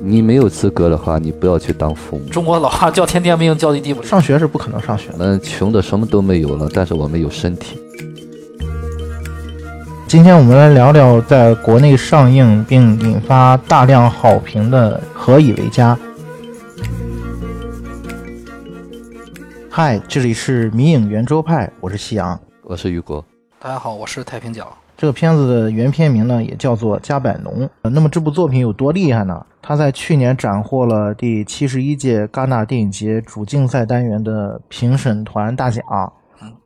你没有资格的话，你不要去当父母。中国老话叫天天命，叫地地不灵。上学是不可能上学的。穷的什么都没有了，但是我们有身体。今天我们来聊聊在国内上映并引发大量好评的《何以为家》。嗨，这里是迷影圆桌派，我是夕阳。我是雨果，大家好，我是太平角。这个片子的原片名呢，也叫做《加百农》。呃那么这部作品有多厉害呢？它在去年斩获了第七十一届戛纳电影节主竞赛单元的评审团大奖，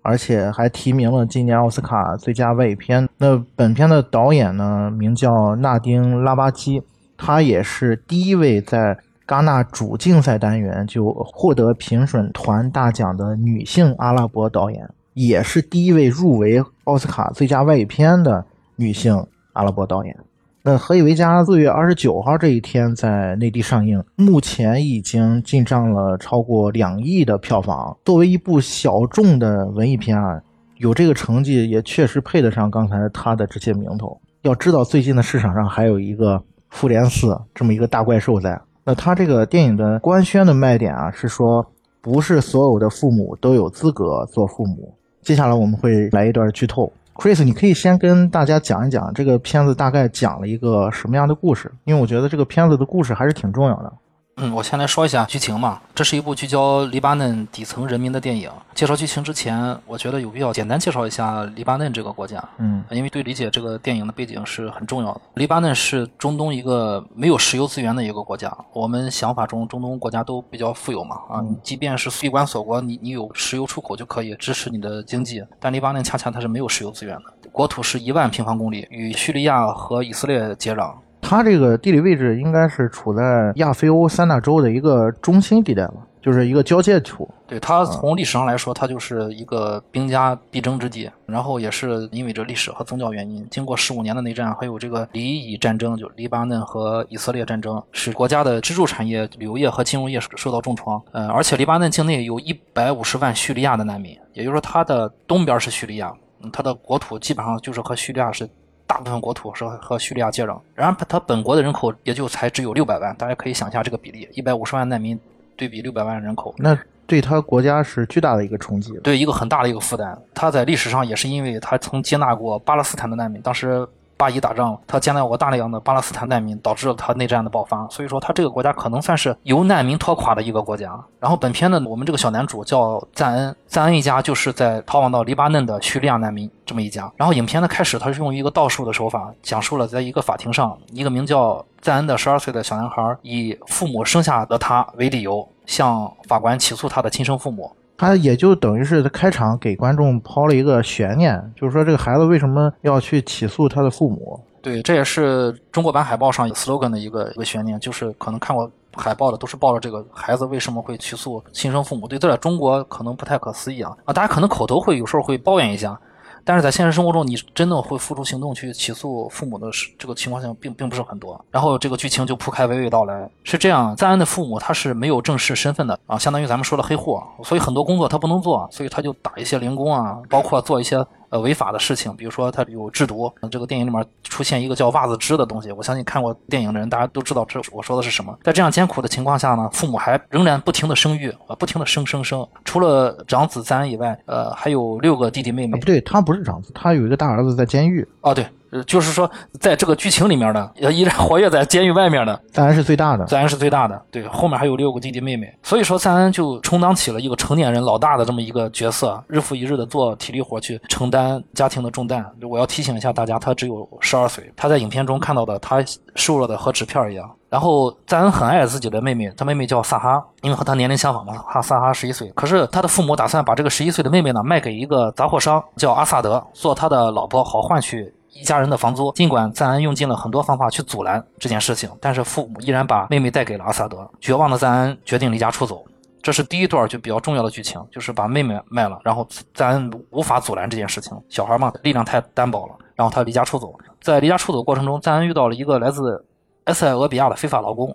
而且还提名了今年奥斯卡最佳外语片。那本片的导演呢，名叫纳丁·拉巴基，他也是第一位在戛纳主竞赛单元就获得评审团大奖的女性阿拉伯导演。也是第一位入围奥斯卡最佳外语片的女性阿拉伯导演。那《何以为家》四月二十九号这一天在内地上映，目前已经进账了超过两亿的票房。作为一部小众的文艺片啊，有这个成绩也确实配得上刚才他的这些名头。要知道，最近的市场上还有一个《复联四》这么一个大怪兽在。那他这个电影的官宣的卖点啊，是说不是所有的父母都有资格做父母。接下来我们会来一段剧透，Chris，你可以先跟大家讲一讲这个片子大概讲了一个什么样的故事，因为我觉得这个片子的故事还是挺重要的。嗯，我先来说一下剧情嘛。这是一部聚焦黎巴嫩底层人民的电影。介绍剧情之前，我觉得有必要简单介绍一下黎巴嫩这个国家。嗯，因为对理解这个电影的背景是很重要的。黎巴嫩是中东一个没有石油资源的一个国家。我们想法中，中东国家都比较富有嘛，啊，你即便是闭关锁国，你你有石油出口就可以支持你的经济。但黎巴嫩恰恰它是没有石油资源的，国土是一万平方公里，与叙利亚和以色列接壤。它这个地理位置应该是处在亚非欧三大洲的一个中心地带吧，就是一个交界处。对它从历史上来说，它就是一个兵家必争之地。然后也是因为这历史和宗教原因，经过十五年的内战，还有这个黎以战争，就黎巴嫩和以色列战争，使国家的支柱产业旅游业和金融业受到重创。呃，而且黎巴嫩境内有一百五十万叙利亚的难民，也就是说，它的东边是叙利亚，它的国土基本上就是和叙利亚是。大部分国土是和叙利亚接壤，然而它本国的人口也就才只有六百万，大家可以想一下这个比例，一百五十万难民对比六百万人口，那对他国家是巨大的一个冲击，对一个很大的一个负担。他在历史上也是因为他曾接纳过巴勒斯坦的难民，当时。巴以打仗，他接纳过大量的巴勒斯坦难民，导致了他内战的爆发。所以说，他这个国家可能算是由难民拖垮的一个国家。然后，本片呢，我们这个小男主叫赞恩，赞恩一家就是在逃亡到黎巴嫩的叙利亚难民这么一家。然后，影片的开始，他是用一个倒数的手法，讲述了在一个法庭上，一个名叫赞恩的十二岁的小男孩，以父母生下的他为理由，向法官起诉他的亲生父母。他也就等于是开场给观众抛了一个悬念，就是说这个孩子为什么要去起诉他的父母？对，这也是中国版海报上 slogan 的一个一个悬念，就是可能看过海报的都是抱着这个孩子为什么会起诉亲生父母，对这在中国可能不太可思议啊啊！大家可能口头会有时候会抱怨一下。但是在现实生活中，你真的会付出行动去起诉父母的这个情况下，并并不是很多。然后这个剧情就铺开娓娓道来，是这样：赞恩的父母他是没有正式身份的啊，相当于咱们说的黑户，所以很多工作他不能做，所以他就打一些零工啊，包括做一些。呃，违法的事情，比如说他有制毒。这个电影里面出现一个叫袜子汁的东西，我相信看过电影的人，大家都知道这我说的是什么。在这样艰苦的情况下呢，父母还仍然不停的生育啊，不停的生生生。除了长子三以外，呃，还有六个弟弟妹妹。不对，他不是长子，他有一个大儿子在监狱。哦，对。呃，就是说，在这个剧情里面的，也依然活跃在监狱外面的，赞恩是最大的，赞恩是最大的，对，后面还有六个弟弟妹妹，所以说赞恩就充当起了一个成年人老大的这么一个角色，日复一日的做体力活去承担家庭的重担。我要提醒一下大家，他只有十二岁，他在影片中看到的他瘦弱的和纸片一样。然后赞恩很爱自己的妹妹，他妹妹叫萨哈，因为和他年龄相仿嘛，哈萨哈十一岁。可是他的父母打算把这个十一岁的妹妹呢卖给一个杂货商，叫阿萨德，做他的老婆，好换取。一家人的房租，尽管赞恩用尽了很多方法去阻拦这件事情，但是父母依然把妹妹带给了阿萨德。绝望的赞恩决定离家出走。这是第一段就比较重要的剧情，就是把妹妹卖了，然后赞恩无法阻拦这件事情。小孩嘛，力量太单薄了，然后他离家出走。在离家出走过程中，赞恩遇到了一个来自埃塞俄比亚的非法劳工，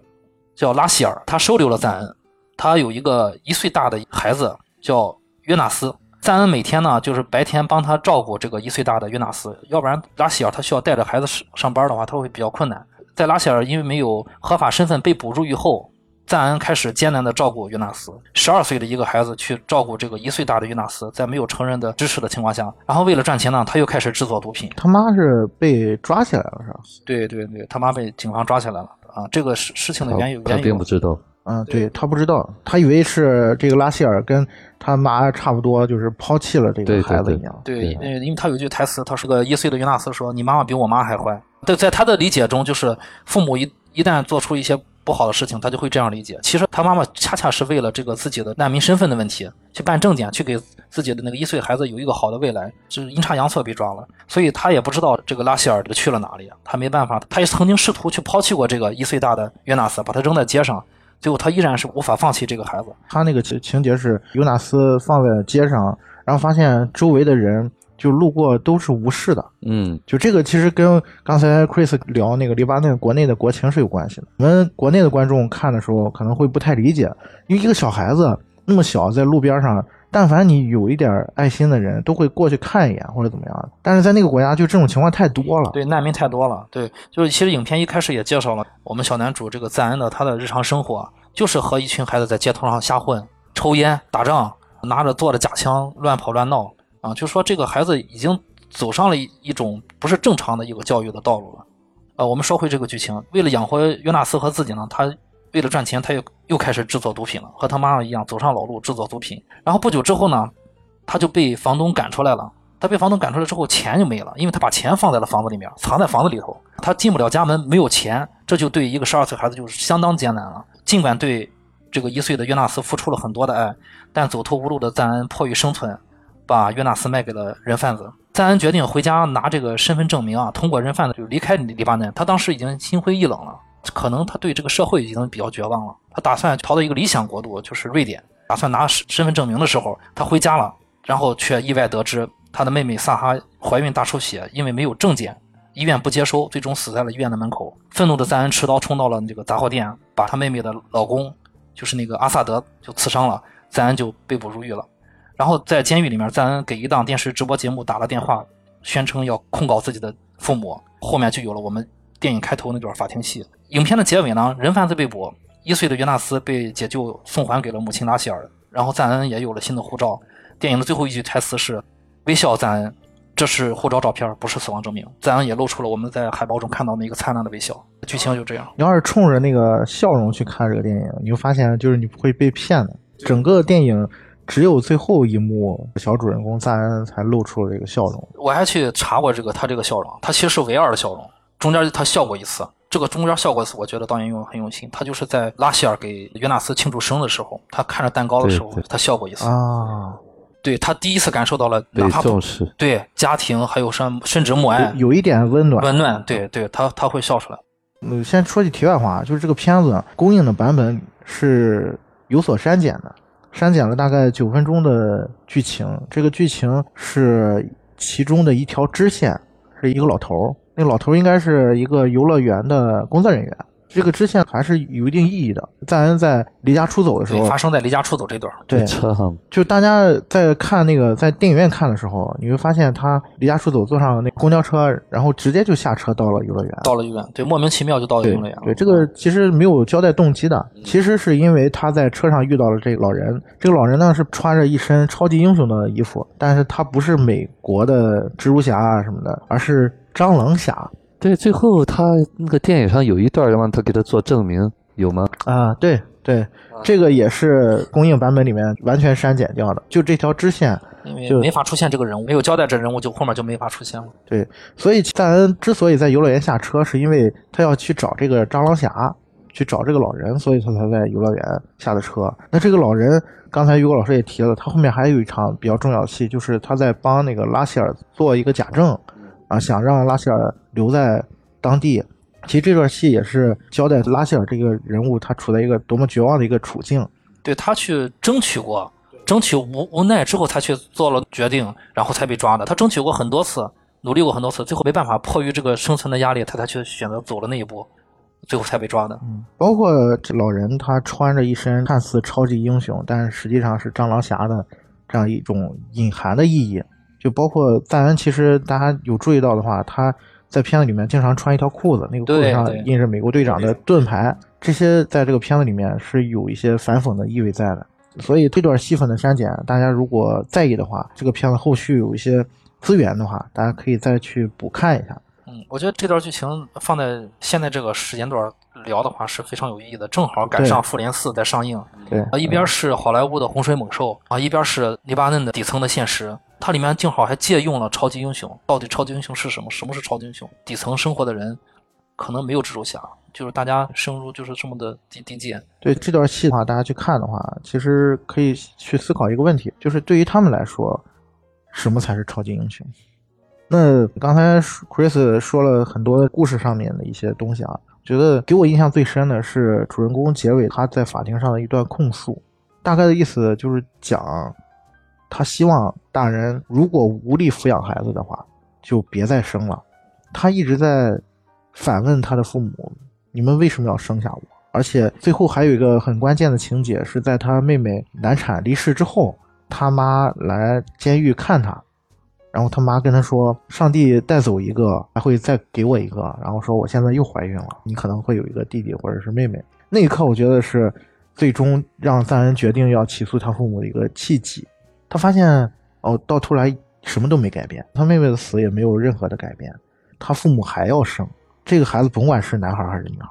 叫拉希尔，他收留了赞恩。他有一个一岁大的孩子，叫约纳斯。赞恩每天呢，就是白天帮他照顾这个一岁大的约纳斯，要不然拉希尔他需要带着孩子上上班的话，他会比较困难。在拉希尔因为没有合法身份被捕入狱后，赞恩开始艰难的照顾约纳斯。十二岁的一个孩子去照顾这个一岁大的约纳斯，在没有成人的支持的情况下，然后为了赚钱呢，他又开始制作毒品。他妈是被抓起来了是吧？对对对，他妈被警方抓起来了啊！这个事事情的缘由他并不知道。嗯，对他不知道，他以为是这个拉希尔跟他妈差不多，就是抛弃了这个孩子一样。对，对因为因为他有一句台词，他是个一岁的约纳斯说：“你妈妈比我妈还坏。”对，在他的理解中，就是父母一一旦做出一些不好的事情，他就会这样理解。其实他妈妈恰恰是为了这个自己的难民身份的问题，去办证件，去给自己的那个一岁孩子有一个好的未来，就是阴差阳错被抓了，所以他也不知道这个拉希尔这个去了哪里，他没办法，他也曾经试图去抛弃过这个一岁大的约纳斯，把他扔在街上，最后他依然是无法放弃这个孩子。他那个情情节是尤纳斯放在街上，然后发现周围的人就路过都是无视的。嗯，就这个其实跟刚才 Chris 聊那个黎巴嫩国内的国情是有关系的。我们国内的观众看的时候可能会不太理解，因为一个小孩子那么小在路边上，但凡你有一点爱心的人都会过去看一眼或者怎么样的。但是在那个国家就这种情况太多了。对，难民太多了。对，就是其实影片一开始也介绍了我们小男主这个赞恩的他的日常生活，就是和一群孩子在街头上瞎混、抽烟、打仗，拿着做的假枪乱跑乱闹啊。就说这个孩子已经走上了一一种不是正常的一个教育的道路了。呃，我们说回这个剧情，为了养活约纳斯和自己呢，他为了赚钱，他又又开始制作毒品了，和他妈妈一样走上老路制作毒品。然后不久之后呢，他就被房东赶出来了。他被房东赶出来之后，钱就没了，因为他把钱放在了房子里面，藏在房子里头，他进不了家门，没有钱，这就对一个十二岁孩子就是相当艰难了。尽管对这个一岁的约纳斯付出了很多的爱，但走投无路的赞恩迫于生存，把约纳斯卖给了人贩子。赞恩决定回家拿这个身份证明啊，通过人贩子就离开黎巴嫩。他当时已经心灰意冷了，可能他对这个社会已经比较绝望了。他打算逃到一个理想国度，就是瑞典，打算拿身份证明的时候，他回家了，然后却意外得知他的妹妹萨哈怀孕大出血，因为没有证件，医院不接收，最终死在了医院的门口。愤怒的赞恩持刀冲到了这个杂货店，把他妹妹的老公，就是那个阿萨德就刺伤了，赞恩就被捕入狱了。然后在监狱里面，赞恩给一档电视直播节目打了电话，宣称要控告自己的父母。后面就有了我们电影开头那段法庭戏。影片的结尾呢，人贩子被捕，一岁的约纳斯被解救，送还给了母亲拉希尔。然后赞恩也有了新的护照。电影的最后一句台词是：“微笑，赞恩。”这是护照照片，不是死亡证明。赞恩也露出了我们在海报中看到的一个灿烂的微笑。剧情就这样。你要是冲着那个笑容去看这个电影，你会发现就是你不会被骗的。整个电影只有最后一幕，小主人公赞恩才露出了这个笑容。我还去查过这个他这个笑容，他其实是唯二的笑容，中间他笑过一次。这个中间笑过一次，我觉得导演用很用心。他就是在拉希尔给约纳斯庆祝生日的时候，他看着蛋糕的时候对对，他笑过一次。啊，对他第一次感受到了，哪被怕不重视。对家庭还有什么甚至母爱有有一点温暖。温暖，对对，他他会笑出来。嗯，先说句题外话，就是这个片子公映的版本是有所删减的，删减了大概九分钟的剧情。这个剧情是其中的一条支线，是一个老头儿，那老头应该是一个游乐园的工作人员。这个支线还是有一定意义的。赞恩在离家出走的时，候发，生在离家出走这段。对，车上就大家在看那个在电影院看的时候，你会发现他离家出走，坐上那公交车，然后直接就下车到了游乐园。到了医院，对，莫名其妙就到了游乐园了。对，这个其实没有交代动机的，其实是因为他在车上遇到了这个老人，这个老人呢是穿着一身超级英雄的衣服，但是他不是美国的蜘蛛侠啊什么的，而是蟑螂侠对，最后他那个电影上有一段让他给他做证明，有吗？啊，对对，这个也是公映版本里面完全删减掉的，就这条支线。因为就没法出现这个人物，没有交代这人物，就后面就没法出现了。对，所以戴恩之所以在游乐园下车，是因为他要去找这个蟑螂侠，去找这个老人，所以他才在游乐园下的车。那这个老人，刚才于果老师也提了，他后面还有一场比较重要的戏，就是他在帮那个拉希尔做一个假证，啊，想让拉希尔留在当地。其实这段戏也是交代拉希尔这个人物他处在一个多么绝望的一个处境。对他去争取过，争取无无奈之后才去做了决定，然后才被抓的。他争取过很多次，努力过很多次，最后没办法，迫于这个生存的压力，他才去选择走了那一步，最后才被抓的。嗯，包括这老人，他穿着一身看似超级英雄，但是实际上是蟑螂侠的这样一种隐含的意义。就包括赞恩，其实大家有注意到的话，他在片子里面经常穿一条裤子，那个裤子上印着美国队长的盾牌，这些在这个片子里面是有一些反讽的意味在的。所以这段戏份的删减，大家如果在意的话，这个片子后续有一些资源的话，大家可以再去补看一下。嗯，我觉得这段剧情放在现在这个时间段聊的话是非常有意义的，正好赶上《复联四》在上映。对，啊，一边是好莱坞的洪水猛兽啊，一边是黎巴嫩的底层的现实。它里面正好还借用了超级英雄。到底超级英雄是什么？什么是超级英雄？底层生活的人可能没有蜘蛛侠，就是大家生入就是这么的低低贱。对这段戏的话，大家去看的话，其实可以去思考一个问题，就是对于他们来说，什么才是超级英雄？那刚才 Chris 说了很多故事上面的一些东西啊，觉得给我印象最深的是主人公结尾他在法庭上的一段控诉，大概的意思就是讲，他希望大人如果无力抚养孩子的话，就别再生了。他一直在反问他的父母：“你们为什么要生下我？”而且最后还有一个很关键的情节，是在他妹妹难产离世之后，他妈来监狱看他。然后他妈跟他说：“上帝带走一个，还会再给我一个。”然后说：“我现在又怀孕了，你可能会有一个弟弟或者是妹妹。”那一刻，我觉得是最终让赞恩决定要起诉他父母的一个契机。他发现哦，到头来什么都没改变，他妹妹的死也没有任何的改变，他父母还要生这个孩子，甭管是男孩还是女孩，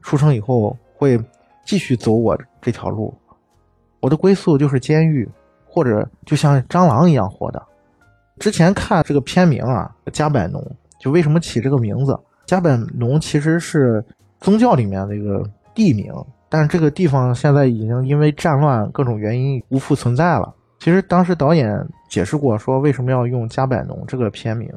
出生以后会继续走我这条路。我的归宿就是监狱，或者就像蟑螂一样活的。之前看这个片名啊，加百农，就为什么起这个名字？加百农其实是宗教里面的一个地名，但是这个地方现在已经因为战乱各种原因无复存在了。其实当时导演解释过，说为什么要用加百农这个片名，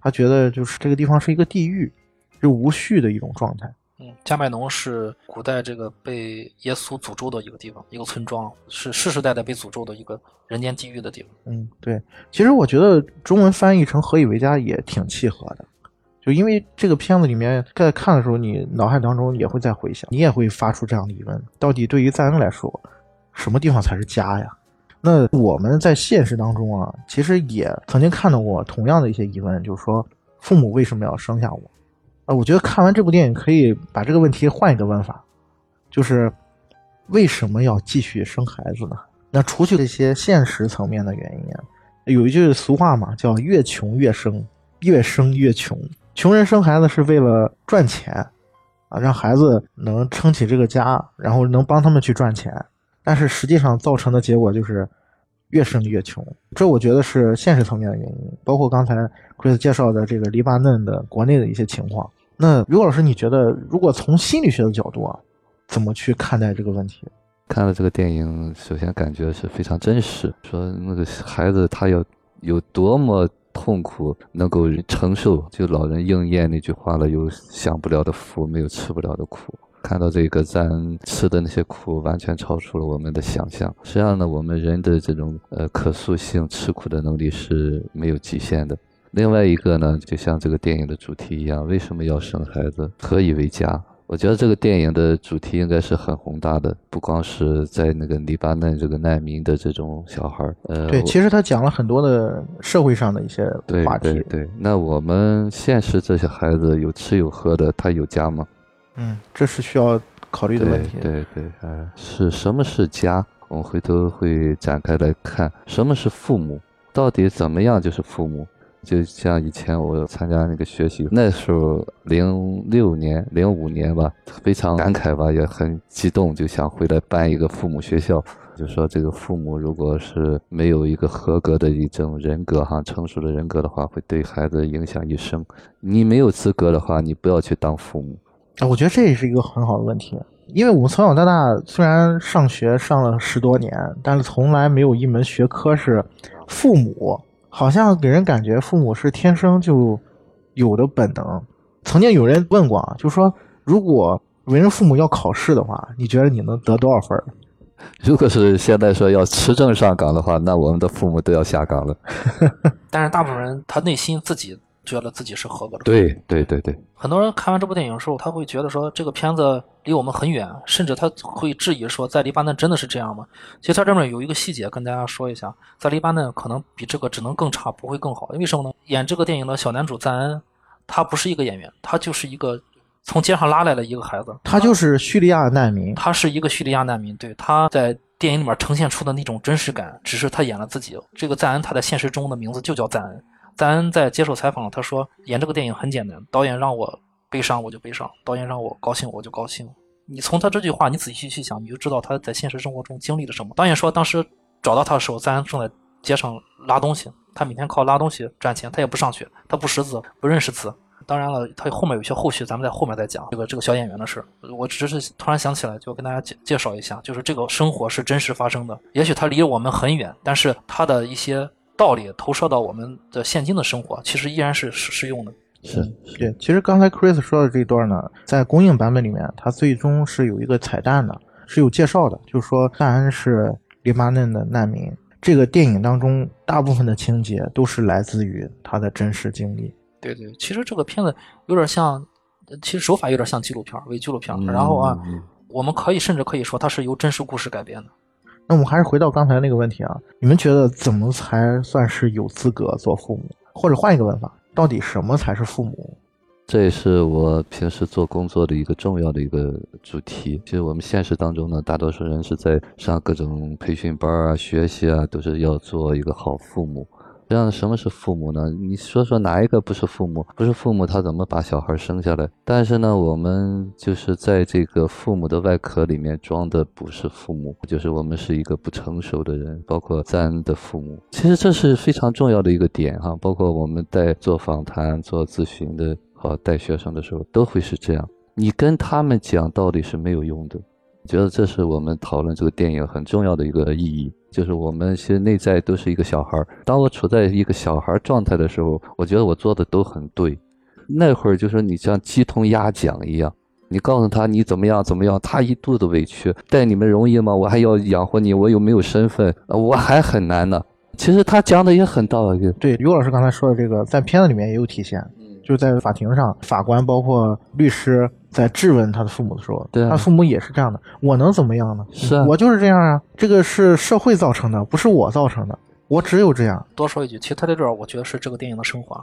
他觉得就是这个地方是一个地狱，是无序的一种状态。嗯，加百农是古代这个被耶稣诅咒的一个地方，一个村庄，是世世代代被诅咒的一个人间地狱的地方。嗯，对。其实我觉得中文翻译成“何以为家”也挺契合的，就因为这个片子里面在看的时候，你脑海当中也会在回想，你也会发出这样的疑问：到底对于赞恩来说，什么地方才是家呀？那我们在现实当中啊，其实也曾经看到过同样的一些疑问，就是说父母为什么要生下我？啊，我觉得看完这部电影可以把这个问题换一个问法，就是为什么要继续生孩子呢？那除去这些现实层面的原因，有一句俗话嘛，叫“越穷越生，越生越穷”。穷人生孩子是为了赚钱啊，让孩子能撑起这个家，然后能帮他们去赚钱。但是实际上造成的结果就是越生越穷。这我觉得是现实层面的原因，包括刚才 Chris 介绍的这个黎巴嫩的国内的一些情况。那刘老师，你觉得如果从心理学的角度啊，怎么去看待这个问题？看了这个电影，首先感觉是非常真实。说那个孩子他要有多么痛苦，能够承受，就老人应验那句话了：有享不了的福，没有吃不了的苦。看到这个咱吃的那些苦，完全超出了我们的想象。实际上呢，我们人的这种呃可塑性、吃苦的能力是没有极限的。另外一个呢，就像这个电影的主题一样，为什么要生孩子？何以为家？我觉得这个电影的主题应该是很宏大的，不光是在那个黎巴嫩这个难民的这种小孩儿。呃，对，其实他讲了很多的社会上的一些话题。对对，那我们现实这些孩子有吃有喝的，他有家吗？嗯，这是需要考虑的问题。对对对，呃，是什么是家？我们回头会展开来看，什么是父母？到底怎么样就是父母？就像以前我参加那个学习，那时候零六年、零五年吧，非常感慨吧，也很激动，就想回来办一个父母学校。就说这个父母如果是没有一个合格的一种人格哈，成熟的人格的话，会对孩子影响一生。你没有资格的话，你不要去当父母。啊，我觉得这也是一个很好的问题，因为我们从小到大虽然上学上了十多年，但是从来没有一门学科是父母，好像给人感觉父母是天生就有的本能。曾经有人问过啊，就说如果为人父母要考试的话，你觉得你能得多少分？如果是现在说要持证上岗的话，那我们的父母都要下岗了。但是大部分人他内心自己觉得自己是合格的。对对对对，很多人看完这部电影的时候，他会觉得说这个片子离我们很远，甚至他会质疑说，在黎巴嫩真的是这样吗？其实他这边有一个细节跟大家说一下，在黎巴嫩可能比这个只能更差，不会更好。为什么呢？演这个电影的小男主赞恩，他不是一个演员，他就是一个从街上拉来的一个孩子，他就是叙利亚难民。他是一个叙利亚难民，对，他在电影里面呈现出的那种真实感，只是他演了自己。这个赞恩，他在现实中的名字就叫赞恩。赞恩在接受采访，他说演这个电影很简单，导演让我悲伤我就悲伤，导演让我高兴我就高兴。你从他这句话，你仔细去想，你就知道他在现实生活中经历了什么。导演说，当时找到他的时候，赞恩正在街上拉东西，他每天靠拉东西赚钱，他也不上学，他不识字，不认识字。当然了，他后面有些后续，咱们在后面再讲这个这个小演员的事。我只是突然想起来，就跟大家介介绍一下，就是这个生活是真实发生的。也许他离我们很远，但是他的一些道理投射到我们的现今的生活，其实依然是适适用的。是对，其实刚才 Chris 说的这段呢，在公映版本里面，它最终是有一个彩蛋的，是有介绍的，就是说赞恩是黎巴嫩的难民。这个电影当中大部分的情节都是来自于他的真实经历。对对，其实这个片子有点像，其实手法有点像纪录片，伪纪录片。然后啊，我们可以甚至可以说它是由真实故事改编的。那我们还是回到刚才那个问题啊，你们觉得怎么才算是有资格做父母？或者换一个问法，到底什么才是父母？这也是我平时做工作的一个重要的一个主题。其实我们现实当中呢，大多数人是在上各种培训班啊、学习啊，都是要做一个好父母。这样，什么是父母呢？你说说哪一个不是父母？不是父母，他怎么把小孩生下来？但是呢，我们就是在这个父母的外壳里面装的不是父母，就是我们是一个不成熟的人，包括咱的父母。其实这是非常重要的一个点哈，包括我们在做访谈、做咨询的和带学生的时候，都会是这样。你跟他们讲道理是没有用的。觉得这是我们讨论这个电影很重要的一个意义，就是我们其实内在都是一个小孩儿。当我处在一个小孩状态的时候，我觉得我做的都很对。那会儿就是你像鸡同鸭讲一样，你告诉他你怎么样怎么样，他一肚子委屈，带你们容易吗？我还要养活你，我又没有身份，我还很难呢。其实他讲的也很道理。对，于老师刚才说的这个，在片子里面也有体现。就是在法庭上，法官包括律师在质问他的父母的时候，对他父母也是这样的。我能怎么样呢？是我就是这样啊，这个是社会造成的，不是我造成的。我只有这样。多说一句，其实他在这儿，我觉得是这个电影的升华，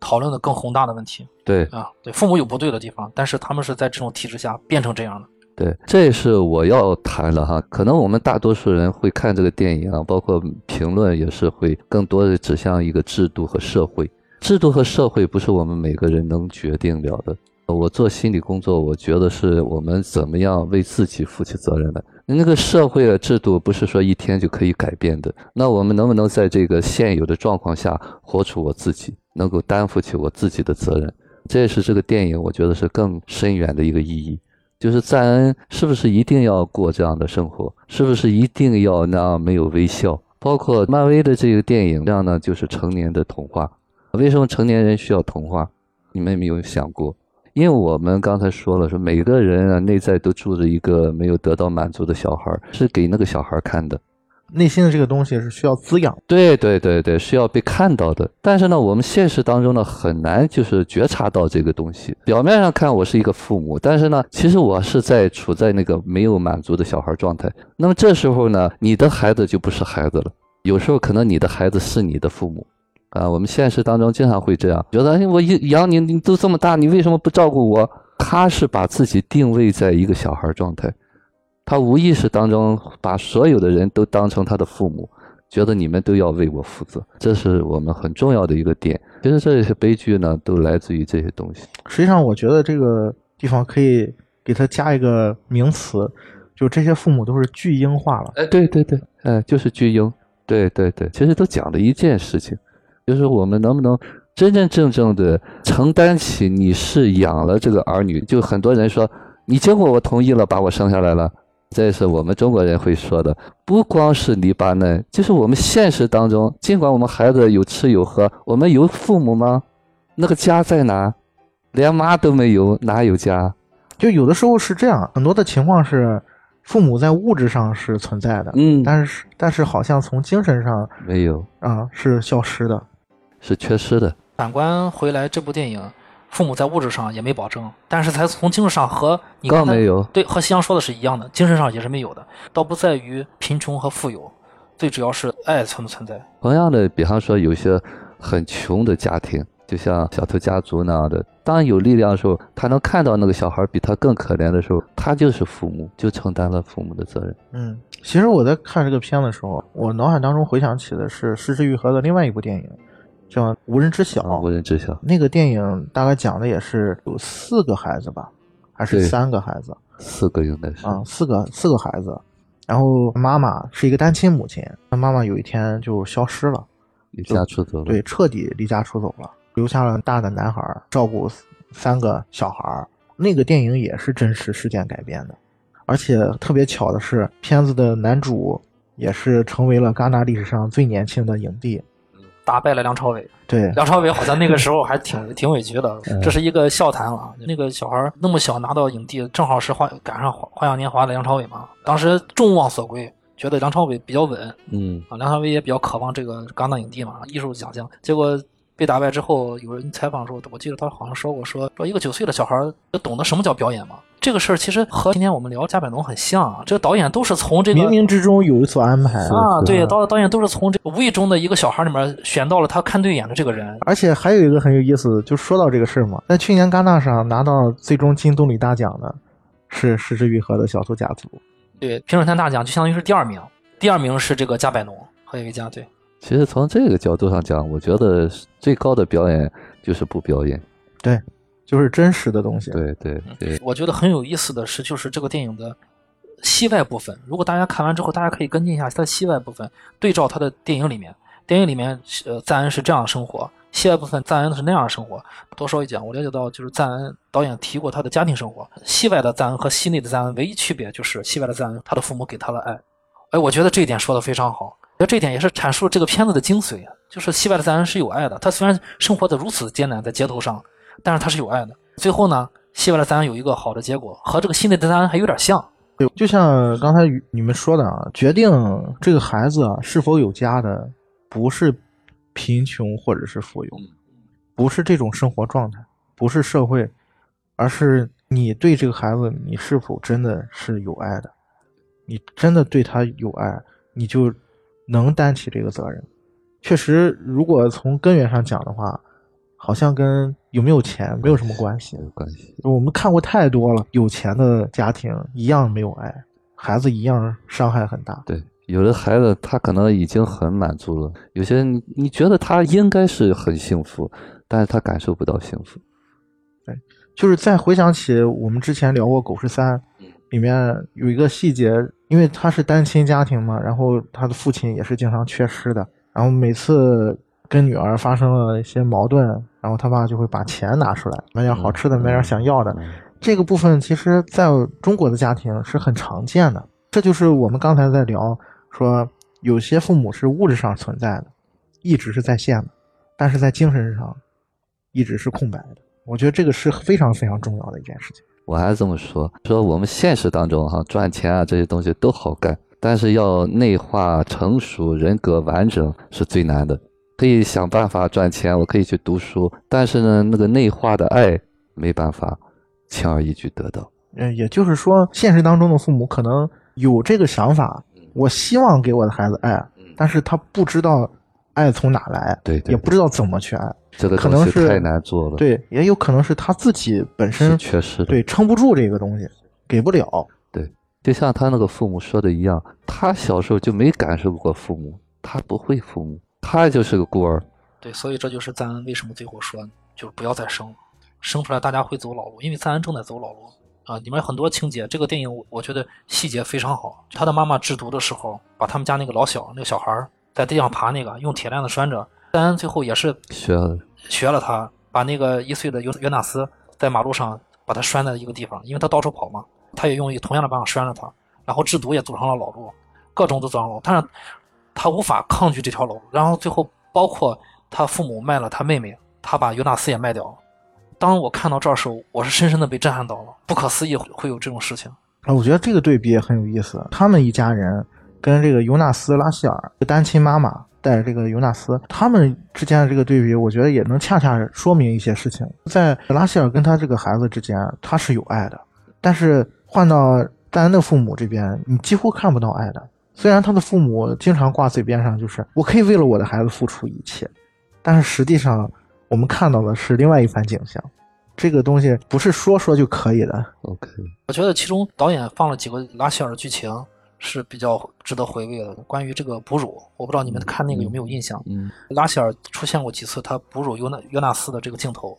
讨论的更宏大的问题。对啊，对，父母有不对的地方，但是他们是在这种体制下变成这样的。对，这是我要谈的哈。可能我们大多数人会看这个电影啊，包括评论也是会更多的指向一个制度和社会。制度和社会不是我们每个人能决定了的。我做心理工作，我觉得是我们怎么样为自己负起责任来。那个社会的制度不是说一天就可以改变的。那我们能不能在这个现有的状况下活出我自己，能够担负起我自己的责任？这也是这个电影我觉得是更深远的一个意义。就是赞恩是不是一定要过这样的生活？是不是一定要那样没有微笑？包括漫威的这个电影，这样呢就是成年的童话。为什么成年人需要童话？你们有没有想过？因为我们刚才说了，说每个人啊内在都住着一个没有得到满足的小孩，是给那个小孩看的。内心的这个东西是需要滋养。对对对对，是要被看到的。但是呢，我们现实当中呢很难就是觉察到这个东西。表面上看我是一个父母，但是呢，其实我是在处在那个没有满足的小孩状态。那么这时候呢，你的孩子就不是孩子了。有时候可能你的孩子是你的父母。啊，我们现实当中经常会这样觉得，我养你，你都这么大，你为什么不照顾我？他是把自己定位在一个小孩状态，他无意识当中把所有的人都当成他的父母，觉得你们都要为我负责，这是我们很重要的一个点。其实这些悲剧呢，都来自于这些东西。实际上，我觉得这个地方可以给他加一个名词，就这些父母都是巨婴化了。哎，对对对，哎，就是巨婴。对对对，其实都讲了一件事情。就是我们能不能真真正正的承担起你是养了这个儿女？就很多人说，你经过我同意了，把我生下来了，这是我们中国人会说的。不光是黎巴嫩，就是我们现实当中，尽管我们孩子有吃有喝，我们有父母吗？那个家在哪？连妈都没有，哪有家？就有的时候是这样，很多的情况是父母在物质上是存在的，嗯，但是但是好像从精神上没有啊是消失的。是缺失的。反观回来，这部电影，父母在物质上也没保证，但是才从精神上和你刚没有对和西洋说的是一样的，精神上也是没有的。倒不在于贫穷和富有，最主要是爱存不存在。同样的，比方说有些很穷的家庭，就像小偷家族那样的。当有力量的时候，他能看到那个小孩比他更可怜的时候，他就是父母，就承担了父母的责任。嗯，其实我在看这个片的时候，我脑海当中回想起的是失之愈合的另外一部电影，叫《无人知晓》。无人知晓。那个电影大概讲的也是有四个孩子吧，还是三个孩子？四个应该是。啊，四个四个孩子，然后妈妈是一个单亲母亲，她妈妈有一天就消失了，离家出走了。对，彻底离家出走了。留下了大的男孩照顾三个小孩那个电影也是真实事件改编的，而且特别巧的是，片子的男主也是成为了戛纳历史上最年轻的影帝，打败了梁朝伟。对，梁朝伟好像那个时候还挺 挺委屈的，这是一个笑谈啊。那个小孩那么小拿到影帝，正好是花赶上花花样年华的梁朝伟嘛，当时众望所归，觉得梁朝伟比较稳，嗯啊，梁朝伟也比较渴望这个戛纳影帝嘛，艺术奖项，结果。被打败之后，有人采访说，我记得他好像说过，说说一个九岁的小孩懂得什么叫表演吗？这个事儿其实和今天我们聊加百农很像啊。这个导演都是从这个冥冥之中有所安排啊，对，导导演都是从这无意中的一个小孩里面选到了他看对眼的这个人。而且还有一个很有意思，就说到这个事儿嘛，在去年戛纳上拿到最终金棕榈大奖的是失之愈合的小偷家族。对，评审团大奖就相当于是第二名，第二名是这个加百农和一个家对。其实从这个角度上讲，我觉得最高的表演就是不表演，对，就是真实的东西。对对对。我觉得很有意思的是，就是这个电影的戏外部分。如果大家看完之后，大家可以跟进一下它的戏外部分，对照它的电影里面。电影里面，呃，赞恩是这样的生活；戏外部分，赞恩是那样的生活。多说一讲，我了解到，就是赞恩导演提过他的家庭生活。戏外的赞恩和戏内的赞恩唯一区别就是戏外的赞恩，他的父母给他了爱。哎，我觉得这一点说的非常好。那这一点也是阐述了这个片子的精髓，就是西外的赞恩是有爱的。他虽然生活的如此艰难，在街头上，但是他是有爱的。最后呢，西外的赞恩有一个好的结果，和这个新的赞恩还有点像。对，就像刚才你们说的啊，决定这个孩子啊是否有家的，不是贫穷或者是富有，不是这种生活状态，不是社会，而是你对这个孩子，你是否真的是有爱的，你真的对他有爱。你就能担起这个责任。确实，如果从根源上讲的话，好像跟有没有钱没有什么关系。关系。我们看过太多了，有钱的家庭一样没有爱，孩子一样伤害很大。对，有的孩子他可能已经很满足了，有些你你觉得他应该是很幸福，但是他感受不到幸福。对，就是再回想起我们之前聊过《狗十三》。里面有一个细节，因为他是单亲家庭嘛，然后他的父亲也是经常缺失的，然后每次跟女儿发生了一些矛盾，然后他爸就会把钱拿出来买点好吃的，买点想要的。这个部分其实在中国的家庭是很常见的。这就是我们刚才在聊说，有些父母是物质上存在的，一直是在线的，但是在精神上一直是空白的。我觉得这个是非常非常重要的一件事情。我还是这么说，说我们现实当中哈赚钱啊这些东西都好干，但是要内化成熟、人格完整是最难的。可以想办法赚钱，我可以去读书，但是呢，那个内化的爱没办法轻而易举得到。嗯，也就是说，现实当中的父母可能有这个想法，我希望给我的孩子爱，但是他不知道爱从哪来，对，也不知道怎么去爱。这个可能是太难做了，对，也有可能是他自己本身缺失，对，撑不住这个东西，给不了。对，就像他那个父母说的一样，他小时候就没感受过父母，他不会父母，他就是个孤儿。对，所以这就是赞恩为什么最后说，就是不要再生，生出来大家会走老路，因为赞恩正在走老路啊。里面很多情节，这个电影我觉得细节非常好。他的妈妈制毒的时候，把他们家那个老小那个小孩在地上爬，那个用铁链子拴着。赞恩最后也是学了学了他，把那个一岁的尤尤纳斯在马路上把他拴在一个地方，因为他到处跑嘛，他也用一同样的办法拴着他，然后制毒也走上了老路，各种都走上路，但是他无法抗拒这条路，然后最后包括他父母卖了他妹妹，他把尤纳斯也卖掉了。当我看到这儿时候，我是深深的被震撼到了，不可思议会有这种事情啊！我觉得这个对比也很有意思，他们一家人跟这个尤纳斯拉希尔单亲妈妈。带着这个尤纳斯，他们之间的这个对比，我觉得也能恰恰说明一些事情。在拉希尔跟他这个孩子之间，他是有爱的，但是换到戴安的父母这边，你几乎看不到爱的。虽然他的父母经常挂嘴边上就是“我可以为了我的孩子付出一切”，但是实际上我们看到的是另外一番景象。这个东西不是说说就可以的。OK，我觉得其中导演放了几个拉希尔的剧情是比较值得回味的。关于这个哺乳，我不知道你们看那个有没有印象？嗯拉希尔出现过几次他哺乳尤纳尤纳斯的这个镜头，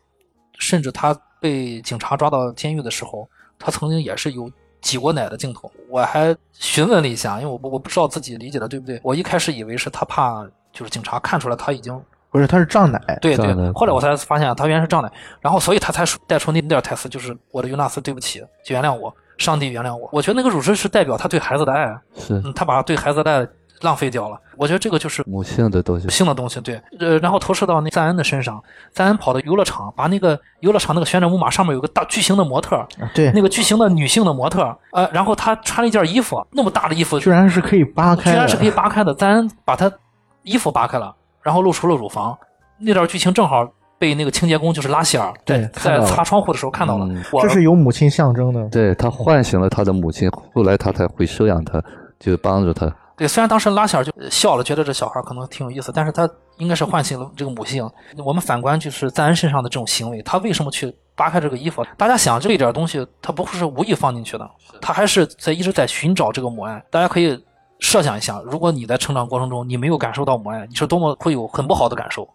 甚至他被警察抓到监狱的时候，他曾经也是有挤过奶的镜头。我还询问了一下，因为我我不知道自己理解的对不对。我一开始以为是他怕就是警察看出来他已经不是，他是胀奶。对对后来我才发现他原来是胀奶，然后所以他才说带出那那点台词，就是我的尤纳斯，对不起，原谅我，上帝原谅我。我觉得那个乳汁是代表他对孩子的爱，是嗯，他把对孩子的爱浪费掉了。我觉得这个就是母性的东西。性的东西，对，呃，然后投射到那赞恩的身上，赞恩跑到游乐场，把那个游乐场那个旋转木马上面有个大巨型的模特，啊对，那个巨型的女性的模特，呃，然后他穿了一件衣服，那么大的衣服，居然是可以扒开，居然是可以扒开的。赞恩把他衣服扒开了，然后露出了乳房，那段剧情正好被那个清洁工就是拉希尔在对在擦窗户的时候看到了嗯。我这是有母亲象征的。对他唤醒了他的母亲，后来他才会收养他，就帮助他。对，虽然当时拉希尔就笑了，觉得这小孩可能挺有意思，但是他应该是唤醒了这个母性。我们反观就是赞恩身上的这种行为，他为什么去扒开这个衣服？大家想这一点东西，他不会是无意放进去的，他还是在一直在寻找这个母爱。大家可以设想一下，如果你在成长过程中你没有感受到母爱，你是多么会有很不好的感受。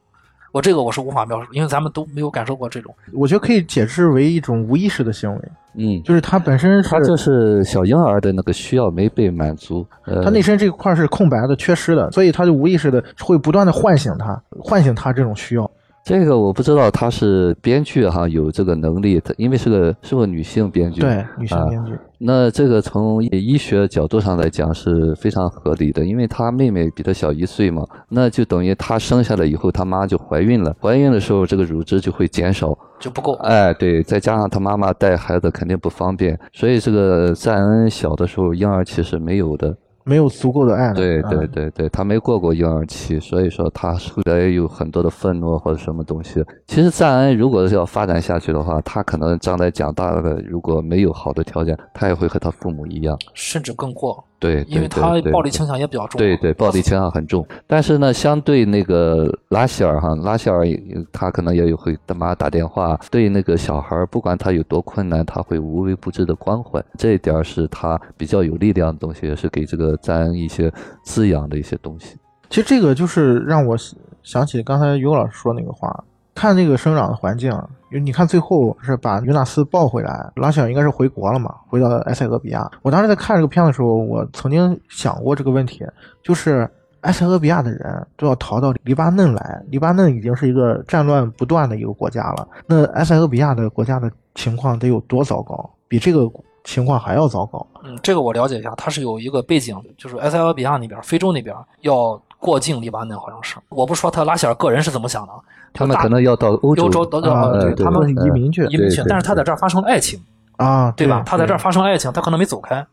我这个我是无法描述，因为咱们都没有感受过这种。我觉得可以解释为一种无意识的行为，嗯，就是他本身是他就是小婴儿的那个需要没被满足。呃，他内身这块是空白的、缺失的，所以他就无意识的会不断的唤醒他，唤醒他这种需要。这个我不知道，他是编剧哈有这个能力，他因为是个是个女性编剧。对，女性啊编剧，那这个从医学角度上来讲是非常合理的，因为他妹妹比他小一岁嘛，那就等于他生下来以后，他妈就怀孕了，怀孕的时候这个乳汁就会减少，就不够，哎，对，再加上他妈妈带孩子肯定不方便，所以这个赞恩小的时候婴儿期是没有的，没有足够的爱了。对啊对对对，他没过过婴儿期，所以说他后来有很多的愤怒或者什么东西。其实赞恩如果是要发展下去的话，他可能将来长大了，如果没有好的条件，他也会和他父母一样。甚至更过，对，因为他暴力倾向也比较重。对对，暴力倾向很重。但是呢，相对那个拉希尔哈，拉希尔他可能也有会他妈打电话，对那个小孩儿，不管他有多困难，他会无微不至的关怀。这一点儿是他比较有力量的东西，也是给这个赞恩一些滋养的一些东西。其实这个就是让我想起刚才尤老师说那个话，看这个生长的环境，因为你看最后是把约纳斯抱回来，拉小应该是回国了嘛，回到埃塞俄比亚。我当时在看这个片子的时候，我曾经想过这个问题，就是埃塞俄比亚的人都要逃到黎巴嫩来，黎巴嫩已经是一个战乱不断的一个国家了，那埃塞俄比亚的国家的情况得有多糟糕？比这个情况还要糟糕。嗯，这个我了解一下，它是有一个背景，就是埃塞俄比亚那边、非洲那边要过境黎巴嫩，好像是。我不说他拉希尔个人是怎么想的，他们可能要到欧洲，欧洲都要、啊他们移民去移民去但是他在这儿发生了爱情，啊，对吧？他在这儿发生了爱情，他可能没走开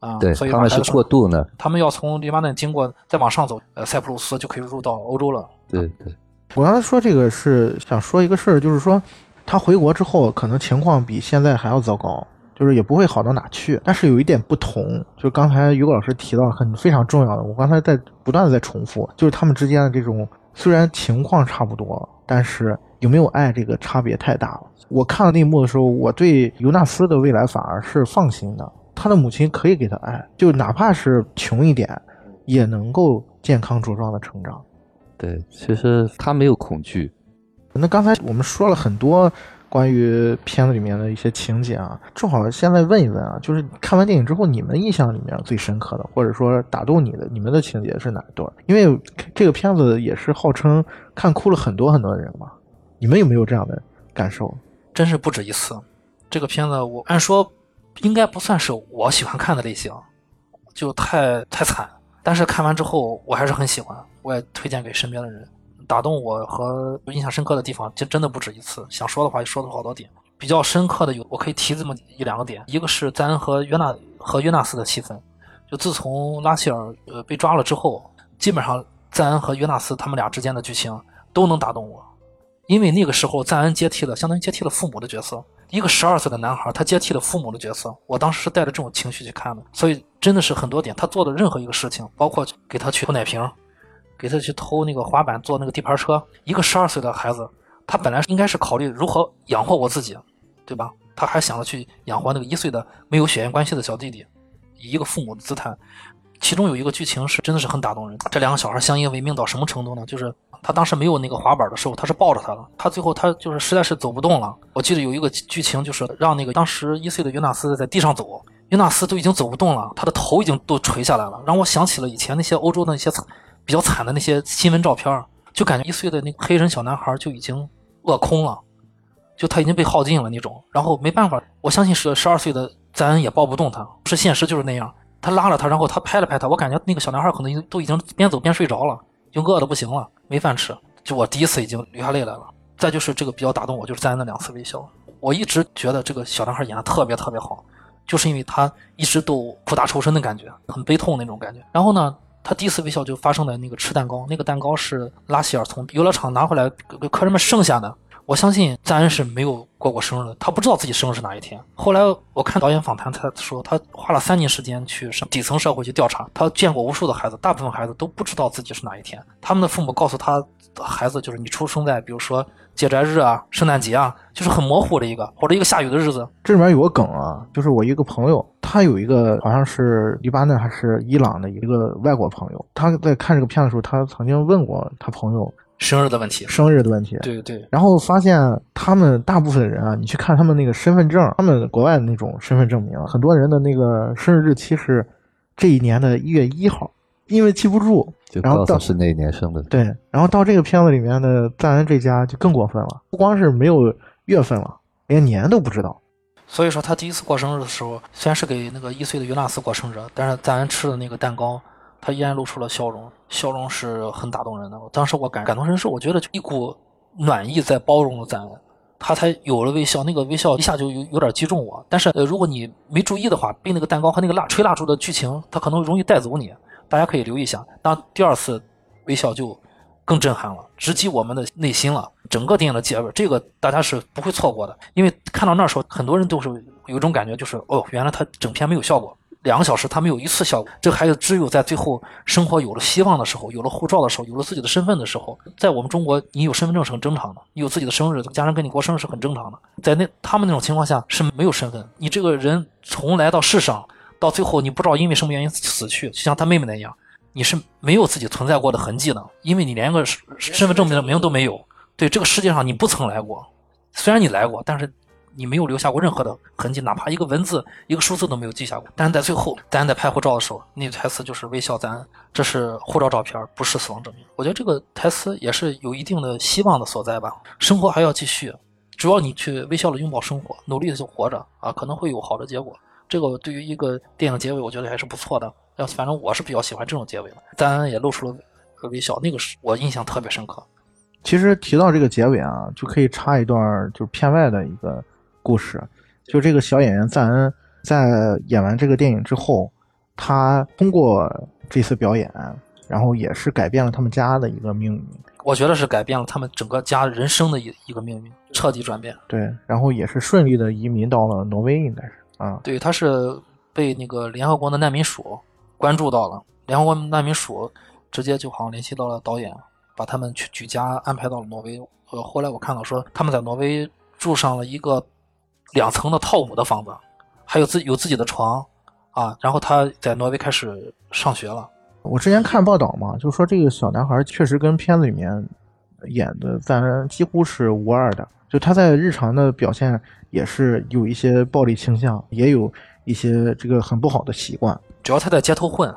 啊，对所以他们是过渡呢。他们要从黎巴嫩经过再往上走，呃，塞浦路斯就可以入到欧洲了。对对，我刚才说这个是想说一个事儿，就是说他回国之后，可能情况比现在还要糟糕，就是也不会好到哪去。但是有一点不同，就是刚才于果老师提到很非常重要的，我刚才在不断的在重复，就是他们之间的这种虽然情况差不多，但是有没有爱这个差别太大了。我看到那一幕的时候，我对尤纳斯的未来反而是放心的，他的母亲可以给他爱，就哪怕是穷一点，也能够健康茁壮的成长。对，其实他没有恐惧，那刚才我们说了很多关于片子里面的一些情节啊，正好现在问一问啊，就是看完电影之后，你们印象里面最深刻的，或者说打动你的，你们的情节是哪一段？因为这个片子也是号称看哭了很多很多的人嘛，你们有没有这样的感受？真是不止一次。这个片子我按说应该不算是我喜欢看的类型，就太太惨。但是看完之后我还是很喜欢，我也推荐给身边的人。打动我和印象深刻的地方，就真的不止一次。想说的话也说了好多点，比较深刻的有，我可以提这么一两个点。一个是赞恩和约纳和约纳斯的戏份，就自从拉希尔呃被抓了之后，基本上赞恩和约纳斯他们俩之间的剧情都能打动我。因为那个时候赞恩接替了，相当于接替了父母的角色。一个十二岁的男孩，他接替了父母的角色。我当时是带着这种情绪去看的，所以真的是很多点，他做的任何一个事情，包括给他去偷奶瓶，给他去偷那个滑板，坐那个地盘车。一个十二岁的孩子，他本来应该是考虑如何养活我自己，对吧？他还想着去养活那个一岁的没有血缘关系的小弟弟，以一个父母的姿态。其中有一个剧情是真的是很打动人。这两个小孩相依为命到什么程度呢？就是他当时没有那个滑板的时候，他是抱着他的。他最后他就是实在是走不动了。我记得有一个剧情就是让那个当时一岁的约纳斯在地上走，约纳斯都已经走不动了，他的头已经都垂下来了，让我想起了以前那些欧洲的那些比较惨的那些新闻照片，就感觉一岁的那个黑人小男孩就已经饿空了，就他已经被耗尽了那种。然后没办法，我相信是十二岁的赞恩也抱不动他，是现实就是那样。他拉了他，然后他拍了拍他，我感觉那个小男孩可能都已经边走边睡着了，就饿的不行了，没饭吃。就我第一次已经流下泪来了。再就是这个比较打动我，就是赞恩的两次微笑。我一直觉得这个小男孩演的特别特别好，就是因为他一直都苦大仇深的感觉，很悲痛那种感觉。然后呢，他第一次微笑就发生在那个吃蛋糕，那个蛋糕是拉希尔从游乐场拿回来给客人们剩下的。我相信赞恩是没有过过生日的，他不知道自己生日是哪一天。后来我看导演访谈，他说他花了三年时间去上底层社会去调查，他见过无数的孩子，大部分孩子都不知道自己是哪一天。他们的父母告诉他，孩子就是你出生在比如说节斋日啊、圣诞节啊，就是很模糊的一个或者一个下雨的日子。这里面有个梗啊，就是我一个朋友，他有一个好像是黎巴嫩还是伊朗的一个外国朋友，他在看这个片的时候，他曾经问过他朋友。生日的问题，生日的问题，对对。然后发现他们大部分人啊，你去看他们那个身份证，他们国外的那种身份证明，很多人的那个生日日期是这一年的一月一号，因为记不住，然后到是哪年生的。对，然后到这个片子里面的赞恩这家就更过分了，不光是没有月份了，连年都不知道。所以说他第一次过生日的时候，虽然是给那个一岁的尤纳斯过生日，但是赞恩吃的那个蛋糕。他依然露出了笑容，笑容是很打动人的。当时我感感同身受，我觉得就一股暖意在包容了赞恩，他才有了微笑。那个微笑一下就有有点击中我。但是呃，如果你没注意的话，被那个蛋糕和那个蜡吹蜡烛的剧情，他可能容易带走你。大家可以留意一下。当第二次微笑就更震撼了，直击我们的内心了。整个电影的结尾，这个大家是不会错过的，因为看到那时候，很多人都是有一种感觉，就是哦，原来他整片没有效果。两个小时，他没有一次效果。这孩子只有在最后生活有了希望的时候，有了护照的时候，有了自己的身份的时候，在我们中国，你有身份证是很正常的，你有自己的生日，家人跟你过生日是很正常的。在那他们那种情况下是没有身份，你这个人从来到世上，到最后你不知道因为什么原因死去，就像他妹妹那样，你是没有自己存在过的痕迹的，因为你连个身份证明的名都没有。对这个世界上你不曾来过，虽然你来过，但是。你没有留下过任何的痕迹，哪怕一个文字、一个数字都没有记下过。但是在最后，咱在拍护照的时候，那台词就是微笑，咱这是护照照片，不是死亡证明。我觉得这个台词也是有一定的希望的所在吧。生活还要继续，只要你去微笑的拥抱生活，努力的去活着啊，可能会有好的结果。这个对于一个电影结尾，我觉得还是不错的。要反正我是比较喜欢这种结尾的。咱也露出了微笑，那个是我印象特别深刻。其实提到这个结尾啊，就可以插一段就是片外的一个。故事，就这个小演员赞恩在演完这个电影之后，他通过这次表演，然后也是改变了他们家的一个命运。我觉得是改变了他们整个家人生的一一个命运，彻底转变。对，然后也是顺利的移民到了挪威，应该是啊。对，他是被那个联合国的难民署关注到了，联合国难民署直接就好像联系到了导演，把他们去举家安排到了挪威。呃，后来我看到说他们在挪威住上了一个。两层的套五的房子，还有自有自己的床，啊，然后他在挪威开始上学了。我之前看报道嘛，就说这个小男孩确实跟片子里面演的咱几乎是无二的，就他在日常的表现也是有一些暴力倾向，也有一些这个很不好的习惯。主要他在街头混，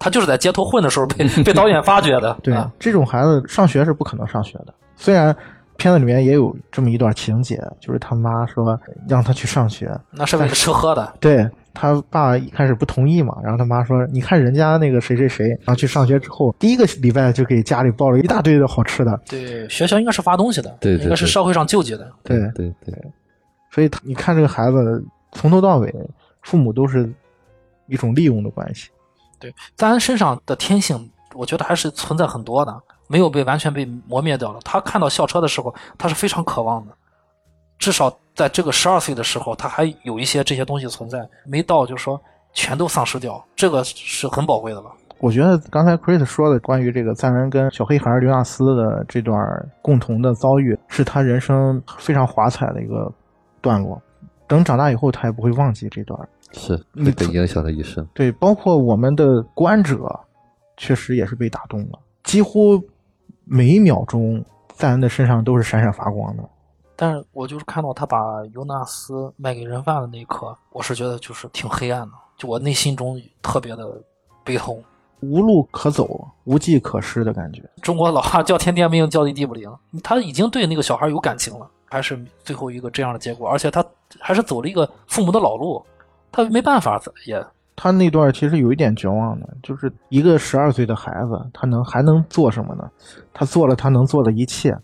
他就是在街头混的时候被被导演发掘的。对，啊这种孩子上学是不可能上学的，虽然。片子里面也有这么一段情节，就是他妈说让他去上学，那是为了吃喝的。对他爸一开始不同意嘛，然后他妈说：“你看人家那个谁谁谁，然后去上学之后，第一个礼拜就给家里包了一大堆的好吃的。”对，学校应该是发东西的，对，应该是社会上救济的。对对对，所以他你看这个孩子从头到尾，父母都是一种利用的关系。对，咱身上的天性，我觉得还是存在很多的。没有被完全被磨灭掉了。他看到校车的时候，他是非常渴望的。至少在这个十二岁的时候，他还有一些这些东西存在，没到就是说全都丧失掉，这个是很宝贵的了。我觉得刚才 Chris 说的关于这个赞恩跟小黑孩刘纳斯的这段共同的遭遇，是他人生非常华彩的一个段落。等长大以后，他也不会忘记这段。是你会影响他一生。对，包括我们的观者，确实也是被打动了。几乎每一秒钟，赞恩的身上都是闪闪发光的。但是我就是看到他把尤纳斯卖给人贩的那一刻，我是觉得就是挺黑暗的，就我内心中特别的悲痛，无路可走，无计可施的感觉。中国老话叫天天命，叫地地不灵。他已经对那个小孩有感情了，还是最后一个这样的结果，而且他还是走了一个父母的老路，他没办法也。他那段其实有一点绝望的，就是一个十二岁的孩子，他能还能做什么呢？他做了他能做的一切，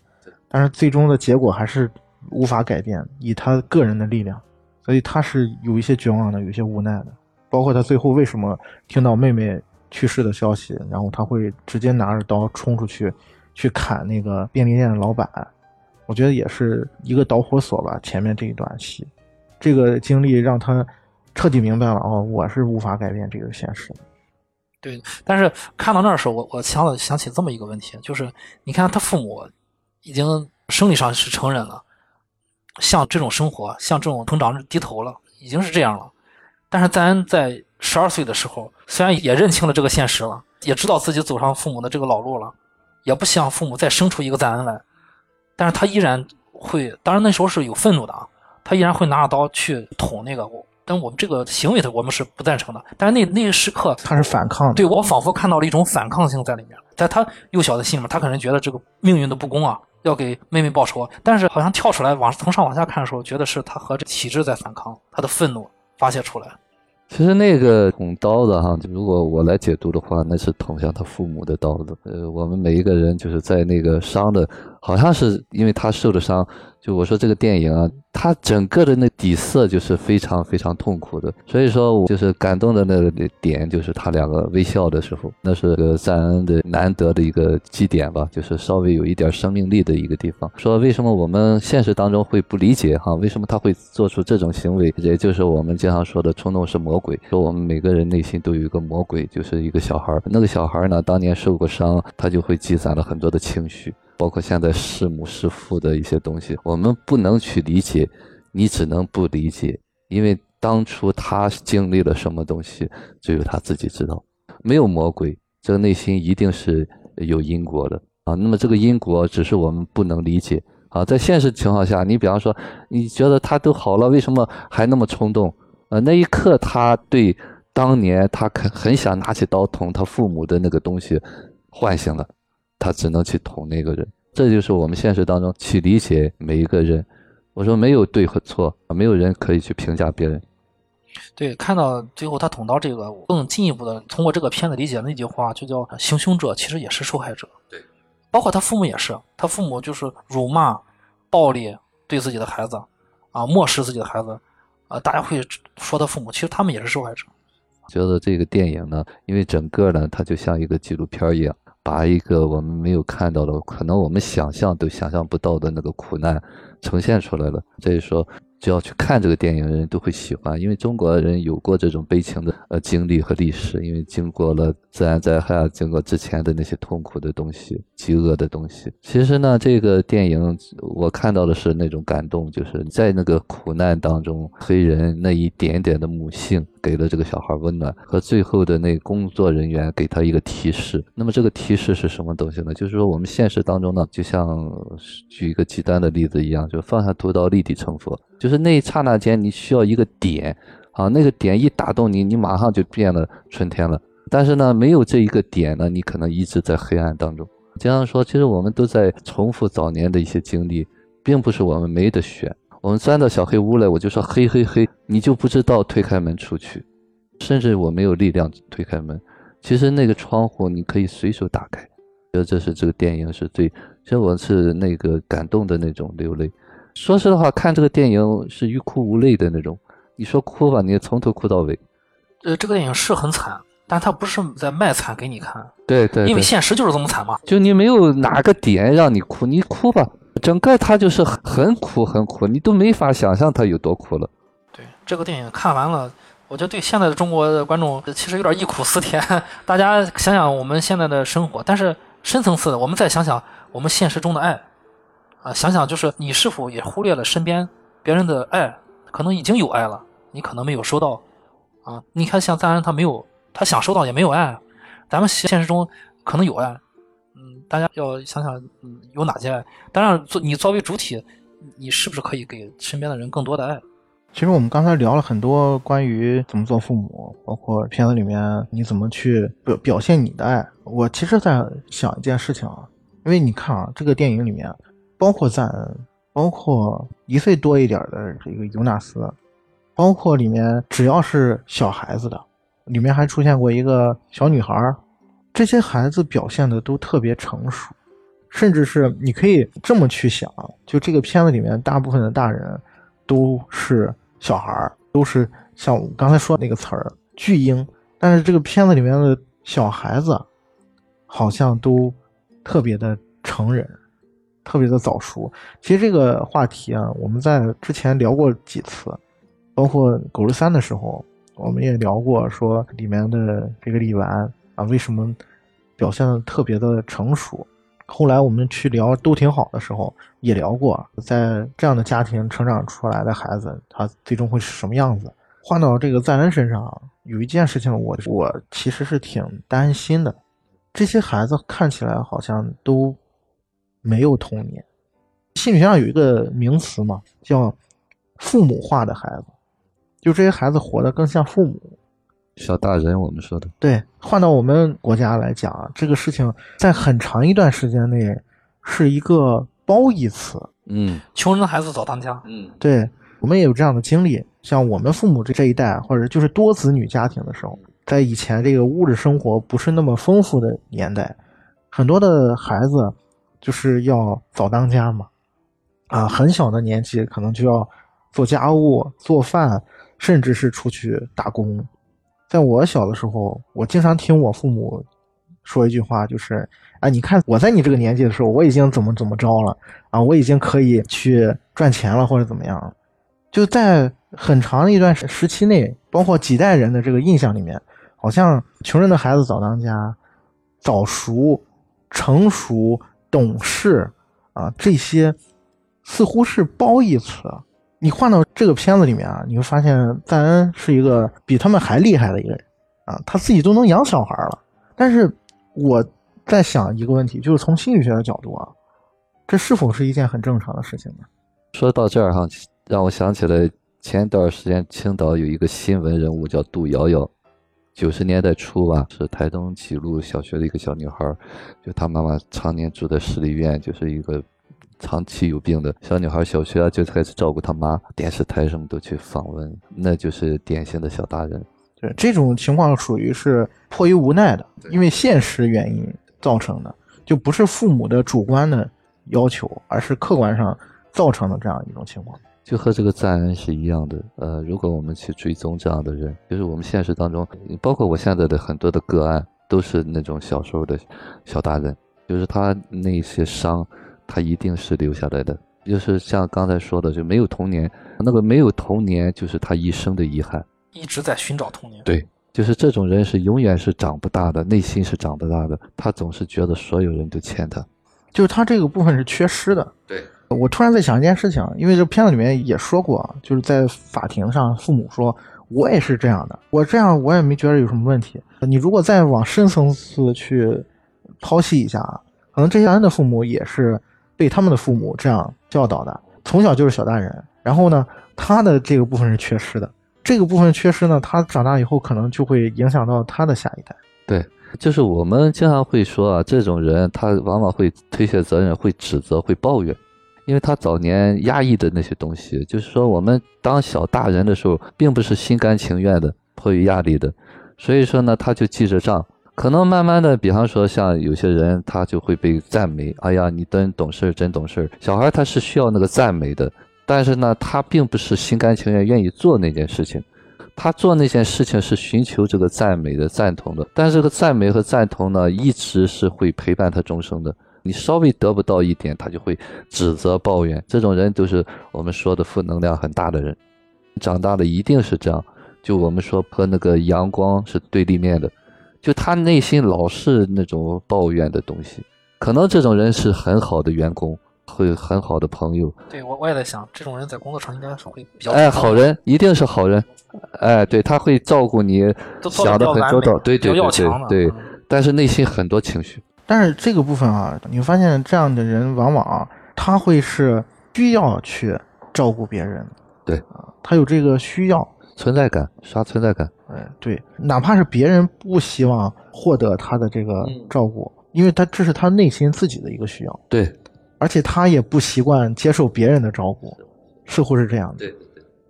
但是最终的结果还是无法改变，以他个人的力量，所以他是有一些绝望的，有一些无奈的。包括他最后为什么听到妹妹去世的消息，然后他会直接拿着刀冲出去去砍那个便利店的老板，我觉得也是一个导火索吧。前面这一段戏，这个经历让他。彻底明白了哦，我是无法改变这个现实。对，但是看到那时候，我我想了想起这么一个问题，就是你看他父母已经生理上是成人了，向这种生活，向这种成长低头了，已经是这样了。但是赞恩在十二岁的时候，虽然也认清了这个现实了，也知道自己走上父母的这个老路了，也不希望父母再生出一个赞恩来，但是他依然会，当然那时候是有愤怒的啊，他依然会拿着刀去捅那个我。但我们这个行为的，我们是不赞成的。但是那那一时刻，他是反抗的。对我仿佛看到了一种反抗性在里面，在他幼小的心里面，他可能觉得这个命运的不公啊，要给妹妹报仇。但是好像跳出来往从上往下看的时候，觉得是他和这体制在反抗，他的愤怒发泄出来。其实那个捅刀子哈，如果我来解读的话，那是捅向他父母的刀子。呃，我们每一个人就是在那个伤的，好像是因为他受的伤。就我说这个电影啊，它整个的那底色就是非常非常痛苦的，所以说我就是感动的那个点，就是他两个微笑的时候，那是个赞恩的难得的一个基点吧，就是稍微有一点生命力的一个地方。说为什么我们现实当中会不理解哈？为什么他会做出这种行为？也就是我们经常说的冲动是魔鬼。说我们每个人内心都有一个魔鬼，就是一个小孩那个小孩呢，当年受过伤，他就会积攒了很多的情绪。包括现在弑母弑父的一些东西，我们不能去理解，你只能不理解，因为当初他经历了什么东西，只有他自己知道。没有魔鬼，这个内心一定是有因果的啊。那么这个因果只是我们不能理解啊。在现实情况下，你比方说，你觉得他都好了，为什么还那么冲动？呃，那一刻他对当年他很很想拿起刀捅他父母的那个东西唤醒了。他只能去捅那个人，这就是我们现实当中去理解每一个人。我说没有对和错，没有人可以去评价别人。对，看到最后他捅刀这个，更进一步的通过这个片子理解那句话，就叫行凶者其实也是受害者。对，包括他父母也是，他父母就是辱骂、暴力对自己的孩子，啊，漠视自己的孩子，啊，大家会说他父母，其实他们也是受害者。觉得这个电影呢，因为整个呢，它就像一个纪录片一样。把一个我们没有看到的，可能我们想象都想象不到的那个苦难呈现出来了。所以说。只要去看这个电影的人都会喜欢，因为中国人有过这种悲情的呃经历和历史，因为经过了自然灾害，经过之前的那些痛苦的东西、饥饿的东西。其实呢，这个电影我看到的是那种感动，就是在那个苦难当中，黑人那一点点的母性给了这个小孩温暖，和最后的那工作人员给他一个提示。那么这个提示是什么东西呢？就是说我们现实当中呢，就像举一个极端的例子一样，就放下屠刀立地成佛。就是那一刹那间，你需要一个点，啊，那个点一打动你，你马上就变了春天了。但是呢，没有这一个点呢，你可能一直在黑暗当中。经常说，其实我们都在重复早年的一些经历，并不是我们没得选。我们钻到小黑屋来，我就说嘿嘿嘿，你就不知道推开门出去，甚至我没有力量推开门。其实那个窗户你可以随手打开。觉得这是这个电影是最，其实我是那个感动的那种流泪。说实话，看这个电影是欲哭无泪的那种。你说哭吧，你从头哭到尾。呃，这个电影是很惨，但它不是在卖惨给你看。对对。因为现实就是这么惨嘛。就你没有哪个点让你哭，你哭吧。整个他就是很苦很苦，你都没法想象他有多苦了。对，这个电影看完了，我觉得对现在的中国的观众其实有点忆苦思甜。大家想想我们现在的生活，但是深层次的，我们再想想我们现实中的爱，啊，想想就是你是否也忽略了身边别人的爱，可能已经有爱了，你可能没有收到，啊，你看像赞恩他没有，他想收到也没有爱，咱们现实中可能有爱，大家要想想，嗯，有哪些爱？当然，作你作为主体，你是不是可以给身边的人更多的爱？其实我们刚才聊了很多关于怎么做父母，包括片子里面你怎么去表表现你的爱。我其实在想一件事情啊，因为你看啊，这个电影里面包括赞恩，包括一岁多一点的这个尤纳斯，包括里面只要是小孩子的，里面还出现过一个小女孩，这些孩子表现的都特别成熟，甚至是你可以这么去想，就这个片子里面大部分的大人都是。小孩儿都是像我刚才说的那个词儿巨婴，但是这个片子里面的小孩子好像都特别的成人，特别的早熟。其实这个话题啊，我们在之前聊过几次，包括《狗日三》的时候，我们也聊过，说里面的这个李纨啊，为什么表现的特别的成熟。后来我们去聊都挺好的时候，也聊过，在这样的家庭成长出来的孩子，他最终会是什么样子？换到这个赞恩身上，有一件事情，我我其实是挺担心的。这些孩子看起来好像都没有童年。心理学上有一个名词嘛，叫“父母化的孩子”，就这些孩子活得更像父母。小大人，我们说的对，换到我们国家来讲，这个事情在很长一段时间内是一个褒义词。嗯，穷人的孩子早当家。嗯，对我们也有这样的经历，像我们父母这这一代，或者就是多子女家庭的时候，在以前这个物质生活不是那么丰富的年代，很多的孩子就是要早当家嘛，啊，很小的年纪可能就要做家务、做饭，甚至是出去打工。在我小的时候，我经常听我父母说一句话，就是：“啊，你看我在你这个年纪的时候，我已经怎么怎么着了啊，我已经可以去赚钱了，或者怎么样。”就在很长的一段时期内，包括几代人的这个印象里面，好像穷人的孩子早当家、早熟、成熟、懂事啊，这些似乎是褒义词。你换到这个片子里面啊，你会发现赞恩是一个比他们还厉害的一个人啊，他自己都能养小孩了。但是我在想一个问题，就是从心理学的角度啊，这是否是一件很正常的事情呢？说到这儿哈，让我想起来前一段时间青岛有一个新闻人物叫杜瑶瑶，九十年代初吧，是台东几路小学的一个小女孩，就她妈妈常年住在市立医院，就是一个。长期有病的小女孩，小学啊就开始照顾她妈，电视台什么都去访问，那就是典型的小大人。对，这种情况属于是迫于无奈的，因为现实原因造成的，就不是父母的主观的要求，而是客观上造成的这样一种情况。就和这个赞恩是一样的。呃，如果我们去追踪这样的人，就是我们现实当中，包括我现在的很多的个案，都是那种小时候的小大人，就是他那些伤。他一定是留下来的，就是像刚才说的，就没有童年，那个没有童年就是他一生的遗憾，一直在寻找童年。对，就是这种人是永远是长不大的，内心是长不大的，他总是觉得所有人都欠他，就是他这个部分是缺失的。对，我突然在想一件事情，因为这片子里面也说过，就是在法庭上，父母说我也是这样的，我这样我也没觉得有什么问题。你如果再往深层次去剖析一下，可能这些人的父母也是。被他们的父母这样教导的，从小就是小大人。然后呢，他的这个部分是缺失的。这个部分缺失呢，他长大以后可能就会影响到他的下一代。对，就是我们经常会说啊，这种人他往往会推卸责任，会指责，会抱怨，因为他早年压抑的那些东西。就是说，我们当小大人的时候，并不是心甘情愿的，迫于压力的，所以说呢，他就记着账。可能慢慢的，比方说像有些人，他就会被赞美。哎呀，你真懂事，真懂事。小孩他是需要那个赞美的，但是呢，他并不是心甘情愿愿意做那件事情。他做那件事情是寻求这个赞美的、赞同的。但是这个赞美和赞同呢，一直是会陪伴他终生的。你稍微得不到一点，他就会指责、抱怨。这种人都是我们说的负能量很大的人。长大了一定是这样。就我们说和那个阳光是对立面的，就他内心老是那种抱怨的东西。可能这种人是很好的员工，会很好的朋友。对我我也在想，这种人在工作上应该是会比较哎，好人一定是好人，哎，对他会照顾你，想的很周到，对对对对对嗯，但是内心很多情绪。但是这个部分啊，你会发现这样的人往往啊他会是需要去照顾别人，对啊，他有这个需要，存在感，刷存在感。哎，对，哪怕是别人不希望获得他的这个嗯照顾，因为他这是他内心自己的一个需要，对而且他也不习惯接受别人的照顾，似乎是这样的。对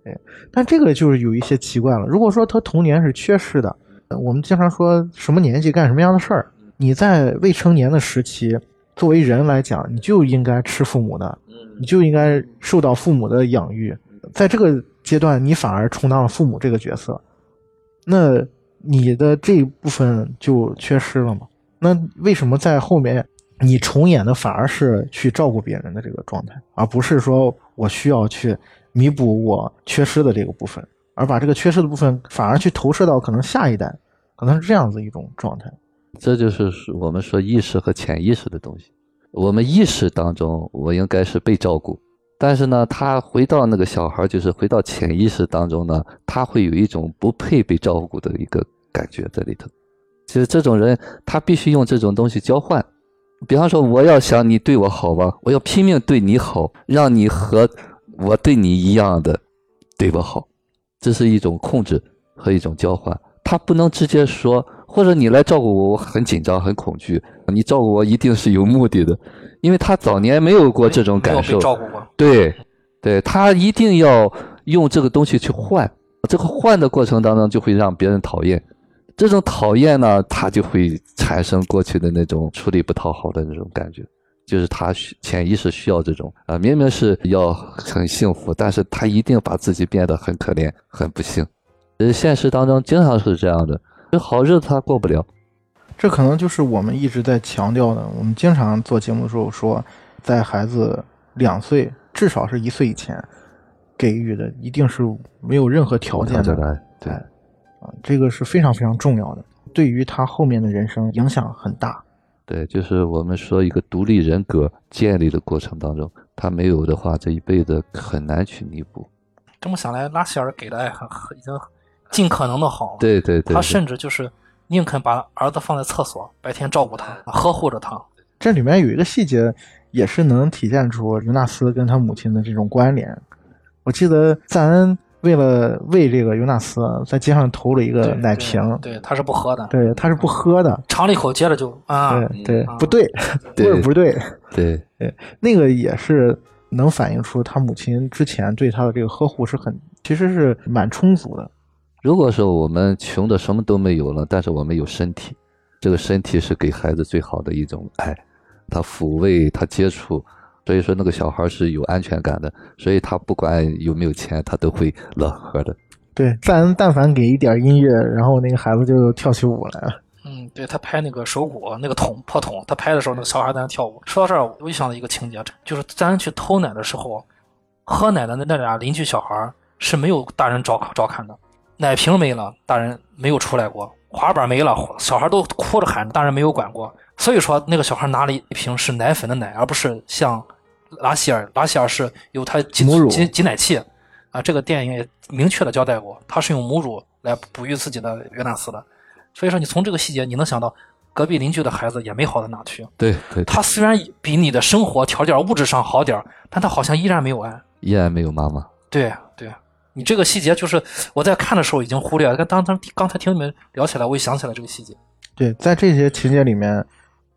对但这个就是有一些奇怪了。如果说他童年是缺失的，呃我们经常说什么年纪干什么样的事儿，你在未成年的时期，作为人来讲，你就应该吃父母的，你就应该受到父母的养育。在这个阶段，你反而充当了父母这个角色，那你的这一部分就缺失了嘛？那为什么在后面你重演的反而是去照顾别人的这个状态，而不是说我需要去弥补我缺失的这个部分，而把这个缺失的部分反而去投射到可能下一代，可能是这样子一种状态。这就是我们说意识和潜意识的东西。我们意识当中，我应该是被照顾，但是呢，他回到那个小孩，就是回到潜意识当中呢，他会有一种不配被照顾的一个感觉在里头。其实这种人，他必须用这种东西交换。比方说，我要想你对我好吧，我要拼命对你好，让你和我对你一样的对我好，这是一种控制和一种交换。他不能直接说，或者你来照顾我，我很紧张、很恐惧。你照顾我一定是有目的的，因为他早年没有过这种感受。照顾过。对，对他一定要用这个东西去换，这个换的过程当中就会让别人讨厌。这种讨厌呢，他就会产生过去的那种出力不讨好的那种感觉，就是他潜意识需要这种啊，明明是要很幸福，但是他一定把自己变得很可怜、很不幸。呃，现实当中经常是这样的，这好日子他过不了。这可能就是我们一直在强调的。我们经常做节目的时候说，在孩子两岁，至少是一岁以前，给予的一定是没有任何条件的对哎啊，这个是非常非常重要的，对于他后面的人生影响很大。对，就是我们说一个独立人格建立的过程当中，他没有的话，这一辈子很难去弥补。这么想来，拉希尔给的爱很很已经尽可能的好。对对对，他甚至就是宁肯把儿子放在厕所，白天照顾他，呵护着他。这里面有一个细节，也是能体现出尤纳斯跟他母亲的这种关联。我记得赞恩为了喂这个尤纳斯，在街上投了一个奶瓶，对，他是不喝的，对，他是不喝的，尝了一口，接着就啊，对 不对，对。味儿不对，对那个也是能反映出他母亲之前对他的这个呵护是很，其实是蛮充足的。如果说我们穷的什么都没有了，但是我们有身体，这个身体是给孩子最好的一种爱，他抚慰，他接触，所以说那个小孩是有安全感的，所以他不管有没有钱，他都会乐呵的。对，但但凡给一点音乐，然后那个孩子就跳起舞来了。嗯，对他拍那个手鼓那个桶破桶，他拍的时候那个小孩在那跳舞。说到这儿，我又想到一个情节，就是咱去偷奶的时候，喝奶的那那俩邻居小孩是没有大人照照看的，奶瓶没了，大人没有出来过；滑板没了，小孩都哭着喊，大人没有管过。所以说，那个小孩拿了一瓶是奶粉的奶，而不是像拉希尔，拉希尔是有他挤挤挤奶器啊。这个电影也明确的交代过，他是用母乳来哺育自己的约纳斯的。所以说，你从这个细节，你能想到隔壁邻居的孩子也没好到哪去。对对，他虽然比你的生活条件、物质上好点儿但他好像依然没有爱。依然没有妈妈。对对，你这个细节就是我在看的时候已经忽略了，但当当刚才听你们聊起来，我也想起来这个细节。对，在这些情节里面，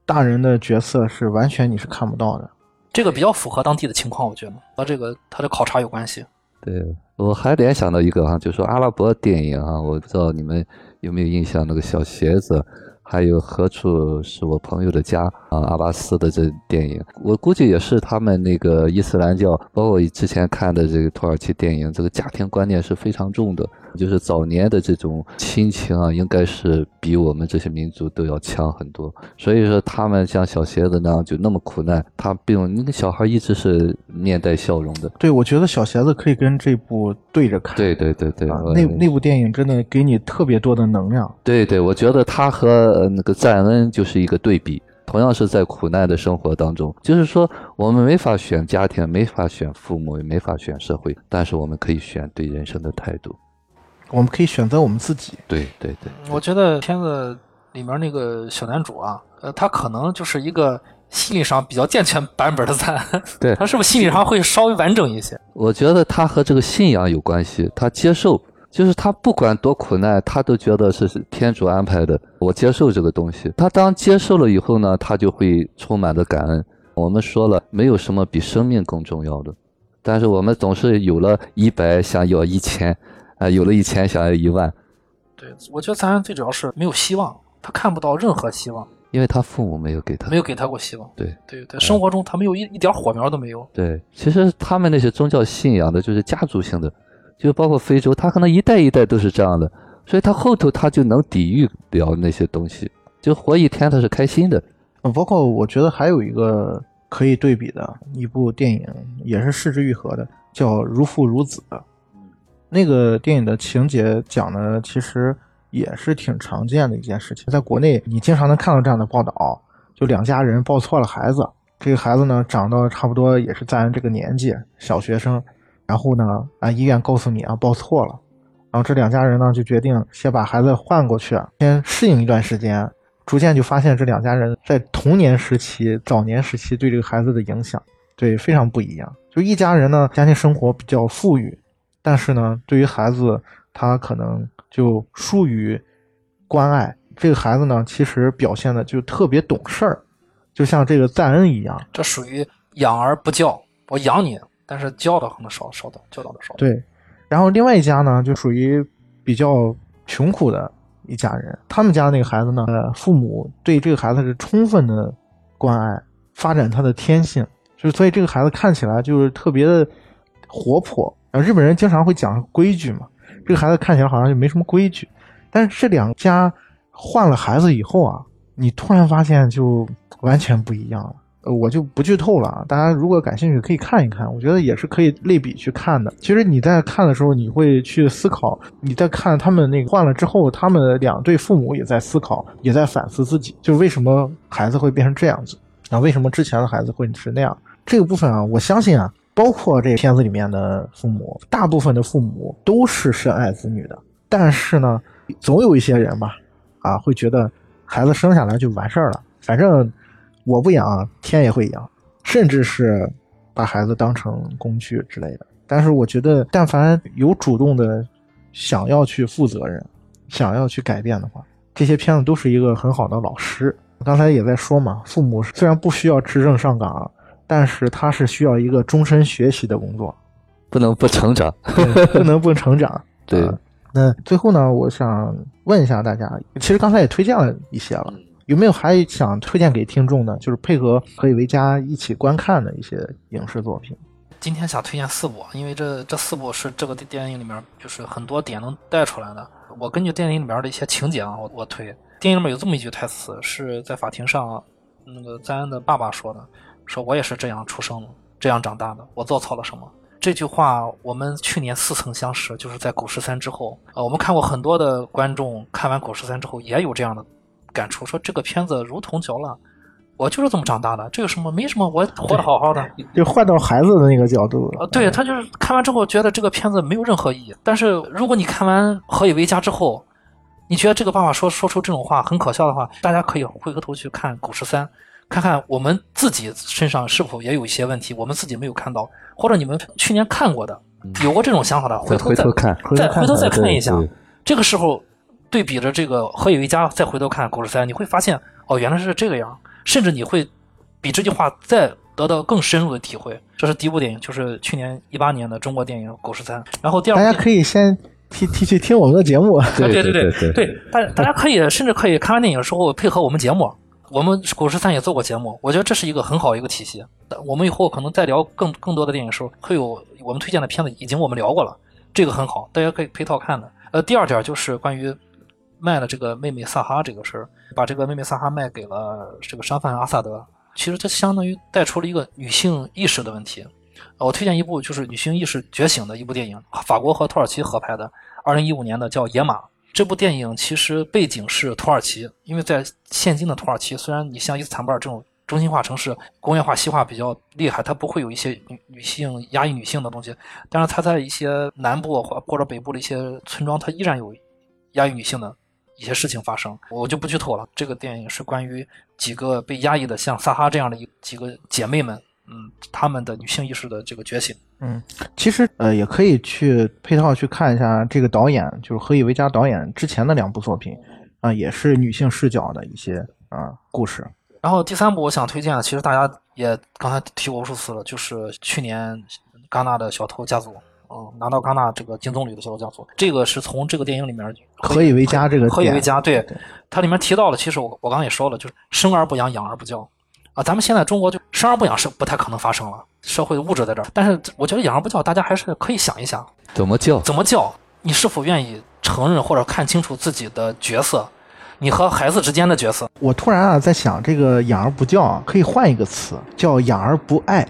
大人的角色是完全你是看不到的。这个比较符合当地的情况，我觉得和这个他的考察有关系。对，我还联想到一个哈，就说阿拉伯电影啊，我不知道你们有没有印象，那个小鞋子，还有何处是我朋友的家啊，阿巴斯的这电影，我估计也是他们那个伊斯兰教，包括之前看的这个土耳其电影，这个家庭观念是非常重的。就是早年的这种亲情啊，应该是比我们这些民族都要强很多。所以说，他们像小鞋子那样就那么苦难，他并那个小孩一直是面带笑容的。对，我觉得小鞋子可以跟这部对着看。对对对对，啊，那那部电影真的给你特别多的能量。对对，我觉得他和那个赞恩就是一个对比。同样是在苦难的生活当中，就是说我们没法选家庭，没法选父母，也没法选社会，但是我们可以选对人生的态度。我们可以选择我们自己。对对对，我觉得片子里面那个小男主啊，呃，他可能就是一个心理上比较健全版本的咱。对，他是不是心理上会稍微完整一些？我觉得他和这个信仰有关系，他接受。就是他不管多苦难，他都觉得是天主安排的。我接受这个东西。他当接受了以后呢，他就会充满的感恩。我们说了，没有什么比生命更重要的。但是我们总是有了一百想要一千，啊，有了一千想要一万。对，我觉得咱最主要是没有希望，他看不到任何希望，因为他父母没有给他，没有给他过希望。对对对，生活中他没有一一点火苗都没有。对，其实他们那些宗教信仰的就是家族性的。就包括非洲，他可能一代一代都是这样的，所以他后头他就能抵御了那些东西，就活一天他是开心的。嗯包括我觉得还有一个可以对比的一部电影，也是失之愈合的，叫《如父如子》。那个电影的情节讲的其实也是挺常见的一件事情，在国内你经常能看到这样的报道，就两家人抱错了孩子，这个孩子呢长到差不多也是咱这个年纪，小学生。然后呢，啊，医院告诉你啊，抱错了。然后这两家人呢，就决定先把孩子换过去，先适应一段时间。逐渐就发现这两家人在童年时期、早年时期对这个孩子的影响，对非常不一样。就一家人呢，家庭生活比较富裕，但是呢，对于孩子，他可能就疏于关爱。这个孩子呢，其实表现的就特别懂事儿，就像这个赞恩一样。这属于养而不教，我养你。但是教的可能少少的，教导的少。对，然后另外一家呢，就属于比较穷苦的一家人。他们家那个孩子呢，呃，父母对这个孩子是充分的关爱，发展他的天性，就所以这个孩子看起来就是特别的活泼。日本人经常会讲规矩嘛，这个孩子看起来好像就没什么规矩。但是这两家换了孩子以后啊，你突然发现就完全不一样了。我就不剧透了啊！大家如果感兴趣，可以看一看。我觉得也是可以类比去看的。其实你在看的时候，你会去思考；你在看他们那个换了之后，他们两对父母也在思考，也在反思自己，就为什么孩子会变成这样子啊？为什么之前的孩子会是那样？这个部分啊，我相信啊，包括这片子里面的父母，大部分的父母都是深爱子女的。但是呢，总有一些人吧，啊，会觉得孩子生下来就完事儿了，反正。我不养，天也会养，甚至是把孩子当成工具之类的。但是我觉得，但凡有主动的想要去负责任、想要去改变的话，这些片子都是一个很好的老师。刚才也在说嘛，父母虽然不需要持证上岗，但是它是需要一个终身学习的工作，不能不成长，不能不成长。对，那最后呢，我想问一下大家，其实刚才也推荐了一些了。有没有还想推荐给听众的？就是配合可以为家一起观看的一些影视作品。今天想推荐四部，因为这这四部是这个电影里面就是很多点能带出来的。我根据电影里面的一些情节啊，我我推。电影里面有这么一句台词，是在法庭上那个赞恩的爸爸说的：“说我也是这样出生的，这样长大的，我做错了什么？”这句话我们去年似曾相识，就是在《狗十三》之后。呃，我们看过很多的观众看完《狗十三》之后也有这样的。感触说这个片子如同嚼蜡，我就是这么长大的，这有什么？没什么，我活得好好的。就换到孩子的那个角度，呃，对他就是看完之后觉得这个片子没有任何意义。但是如果你看完《何以为家》之后，你觉得这个爸爸说说出这种话很可笑的话，大家可以回过头去看《狗十三》，看看我们自己身上是否也有一些问题，我们自己没有看到，或者你们去年看过的，有过这种想法的，回头再看，再回头再看一下，这个时候。对比着这个《何以为家》，再回头看《狗十三》，你会发现，哦，原来是这个样。甚至你会比这句话再得到更深入的体会。这是第一部电影，就是去年一八年的中国电影《狗十三》。然后第二，大家可以先听听去听我们的节目。对对对对对，大 大家可以甚至可以看完电影的时候配合我们节目。我们《古十三》也做过节目，我觉得这是一个很好一个体系。我们以后可能再聊更更多的电影时候，会有我们推荐的片子，已经我们聊过了。这个很好，大家可以配套看的。呃，第二点就是关于卖了这个妹妹萨哈这个事儿，把这个妹妹萨哈卖给了这个商贩阿萨德，其实这相当于带出了一个女性意识的问题。我推荐一部就是女性意识觉醒的一部电影，法国和土耳其合拍的，二零一五年的叫《野马》。这部电影其实背景是土耳其，因为在现今的土耳其，虽然你像伊斯坦布尔这种中心化城市，工业化西化比较厉害，它不会有一些女女性压抑女性的东西，但是它在一些南部或或者北部的一些村庄，它依然有压抑女性的一些事情发生。我就不剧透了。这个电影是关于几个被压抑的像萨哈这样的一几个姐妹们，嗯，他们的女性意识的这个觉醒。嗯，其实呃也可以去配套去看一下这个导演，就是何以为家导演之前的两部作品，啊、也是女性视角的一些啊、故事。然后第三部我想推荐的，其实大家也刚才提过无数次了，就是去年戛纳的《小偷家族》，嗯，拿到戛纳这个金棕榈的《小偷家族》，这个是从这个电影里面何以为家这个何以为家，对，它里面提到了，其实我我刚刚也说了，就是生而不养，养而不教啊。咱们现在中国就生而不养是不太可能发生了，社会的物质在这儿，但是我觉得养而不教，大家还是可以想一想，怎么教？怎么教？你是否愿意承认或者看清楚自己的角色？你和孩子之间的角色，我突然啊在想，这个养而不教啊，可以换一个词，叫养而不爱。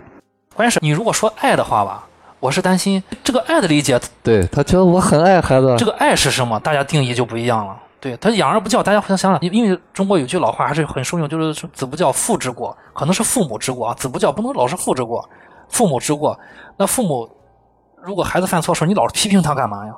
关键是你如果说爱的话吧，我是担心这个爱的理解，对他觉得我很爱孩子，这个爱是什么，大家定义就不一样了。对他养而不教，大家互相想想，因为中国有句老话还是很受用，就是子不教父之过，可能是父母之过啊，子不教不能老是父之过，父母之过。那父母如果孩子犯错时候，你老是批评他干嘛呀？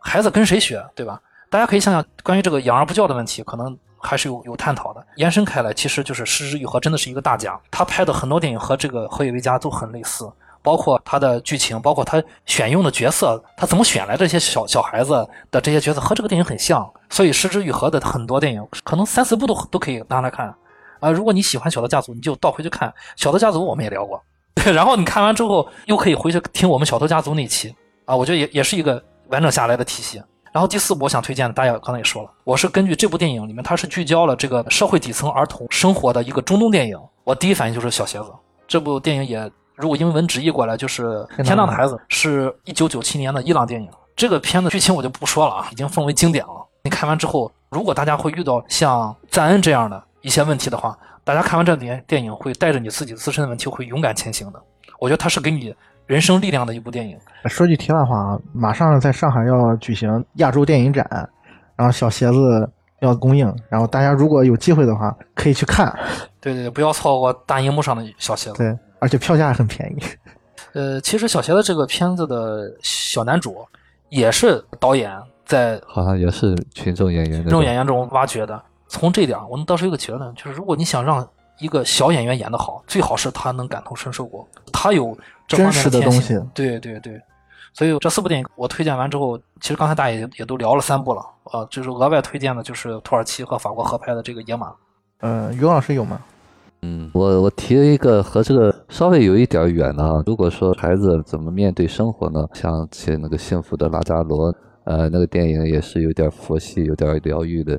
孩子跟谁学，对吧？大家可以想想关于这个养而不教的问题，可能还是有有探讨的。延伸开来，其实就是失之愈合真的是一个大奖，他拍的很多电影和这个《何以为家》都很类似。包括他的剧情，包括他选用的角色，他怎么选来这些小小孩子的这些角色和这个电影很像，所以《失之愈合》的很多电影可能三四部都都可以拿来看啊、如果你喜欢《小的家族》，你就倒回去看《小的家族》，我们也聊过，然后你看完之后又可以回去听我们《小偷家族》那期啊，我觉得也也是一个完整下来的体系。然后第四部我想推荐的，大家刚才也说了，我是根据这部电影里面，它是聚焦了这个社会底层儿童生活的一个中东电影，我第一反应就是小鞋子。这部电影也如果英文直译过来就是《天堂的孩子》，是一九九七年的伊朗电影。这个片子剧情我就不说了啊，已经奉为经典了。你看完之后，如果大家会遇到像赞恩这样的一些问题的话，大家看完这电电影会带着你自己自身的问题会勇敢前行的。我觉得它是给你人生力量的一部电影。说句题外话啊，马上在上海要举行亚洲电影展，然后小鞋子要公映，然后大家如果有机会的话，可以去看。对对对，不要错过大荧幕上的小鞋子。对，而且票价很便宜。呃，其实小鞋子这个片子的小男主也是导演在好像也是群众演员群众演员中挖掘的。从这点，我们得出一个结论，就是如果你想让一个小演员演得好，最好是他能感同身受过，他有真实的东西对对对，所以这四部电影我推荐完之后，其实刚才大家也也都聊了三部了，呃，就是额外推荐的就是土耳其和法国合拍的这个《野马》。呃，于老师有吗？嗯，我我提了一个和这个稍微有一点远的啊。如果说孩子怎么面对生活呢？像起那个幸福的拉扎罗，呃，那个电影也是有点佛系、有点疗愈的。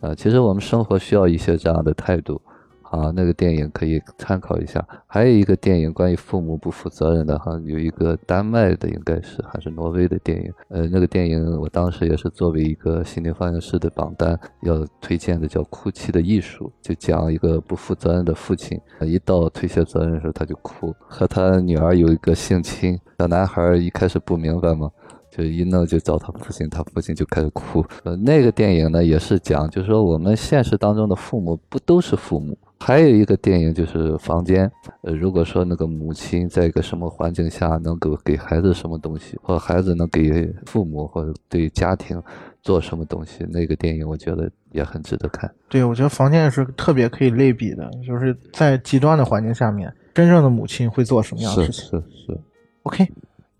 呃，其实我们生活需要一些这样的态度啊。那个电影可以参考一下。还有一个电影关于父母不负责任的哈，有一个丹麦的应该是还是挪威的电影。呃，那个电影我当时也是作为一个心灵放映师的榜单要推荐的，叫《哭泣的艺术》，就讲一个不负责任的父亲，一到推卸责任的时候他就哭，和他女儿有一个性侵，小男孩一开始不明白嘛。就一弄就找他父亲，他父亲就开始哭。呃，那个电影呢也是讲，就是说我们现实当中的父母不都是父母。还有一个电影就是《房间》，呃，如果说那个母亲在一个什么环境下能够给孩子什么东西，或孩子能给父母或者对家庭做什么东西，那个电影我觉得也很值得看。对，我觉得房间是特别可以类比的，就是在极端的环境下面，真正的母亲会做什么样的是事情。是是，OK，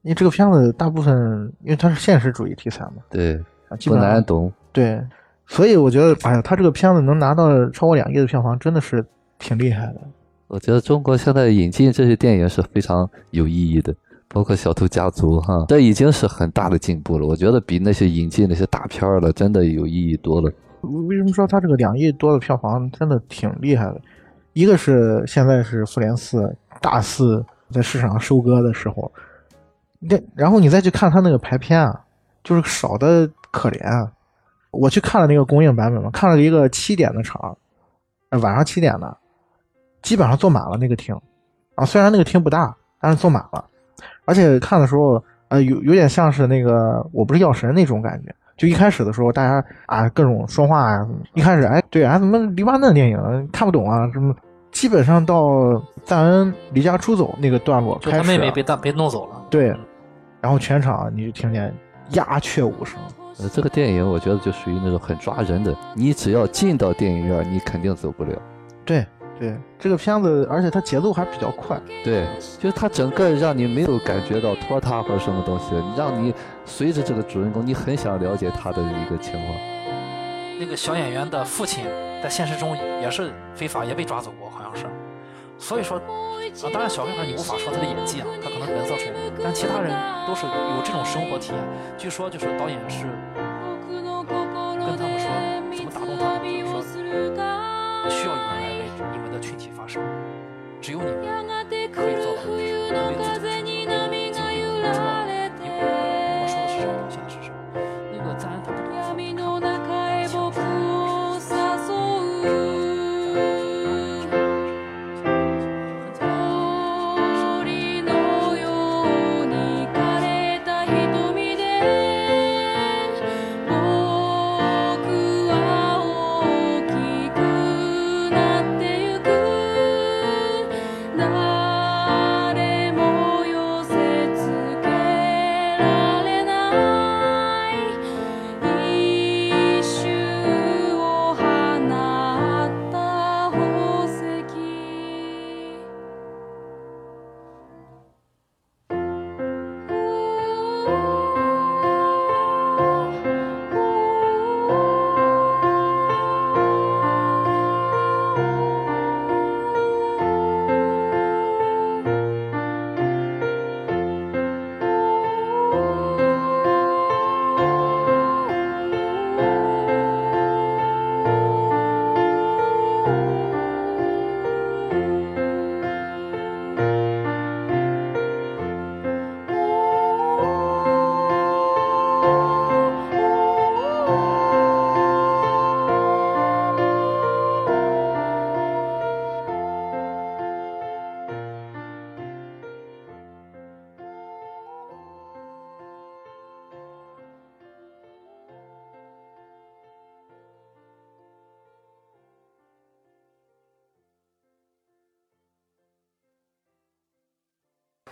因为这个片子大部分因为它是现实主义题材嘛，对，不难懂。对，所以我觉得，哎呀，他这个片子能拿到超过两亿的票房，真的是挺厉害的。我觉得中国现在引进这些电影是非常有意义的，包括《小偷家族》哈，这已经是很大的进步了。我觉得比那些引进那些大片儿了，真的有意义多了。为什么说他这个两亿多的票房真的挺厉害的？一个是现在是复联四大肆在市场上收割的时候，那然后你再去看他那个排片啊，就是少的可怜啊！我去看了那个公映版本嘛，看了一个七点的场，呃晚上七点的，基本上坐满了那个厅。啊，虽然那个厅不大，但是坐满了，而且看的时候，呃，有有点像是那个我不是药神那种感觉。就一开始的时候，大家啊各种说话啊，一开始哎对啊，怎么黎巴嫩电影看不懂啊？什么？基本上到赞恩离家出走那个段落他妹妹被带被弄走了。对，然后全场你就听见鸦雀无声。呃，这个电影我觉得就属于那种很抓人的，你只要进到电影院，你肯定走不了。对对，这个片子，而且它节奏还比较快。对，就是它整个让你没有感觉到拖沓或者什么东西，让你随着这个主人公，你很想了解他的一个情况。那个小演员的父亲在现实中也是非法，也被抓走过，好像是。所以说，啊，当然小黑孩你无法说他的演技啊，他可能人色出演，但其他人都是有这种生活体验。据说就是导演是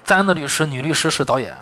三的律师，女律师是导演，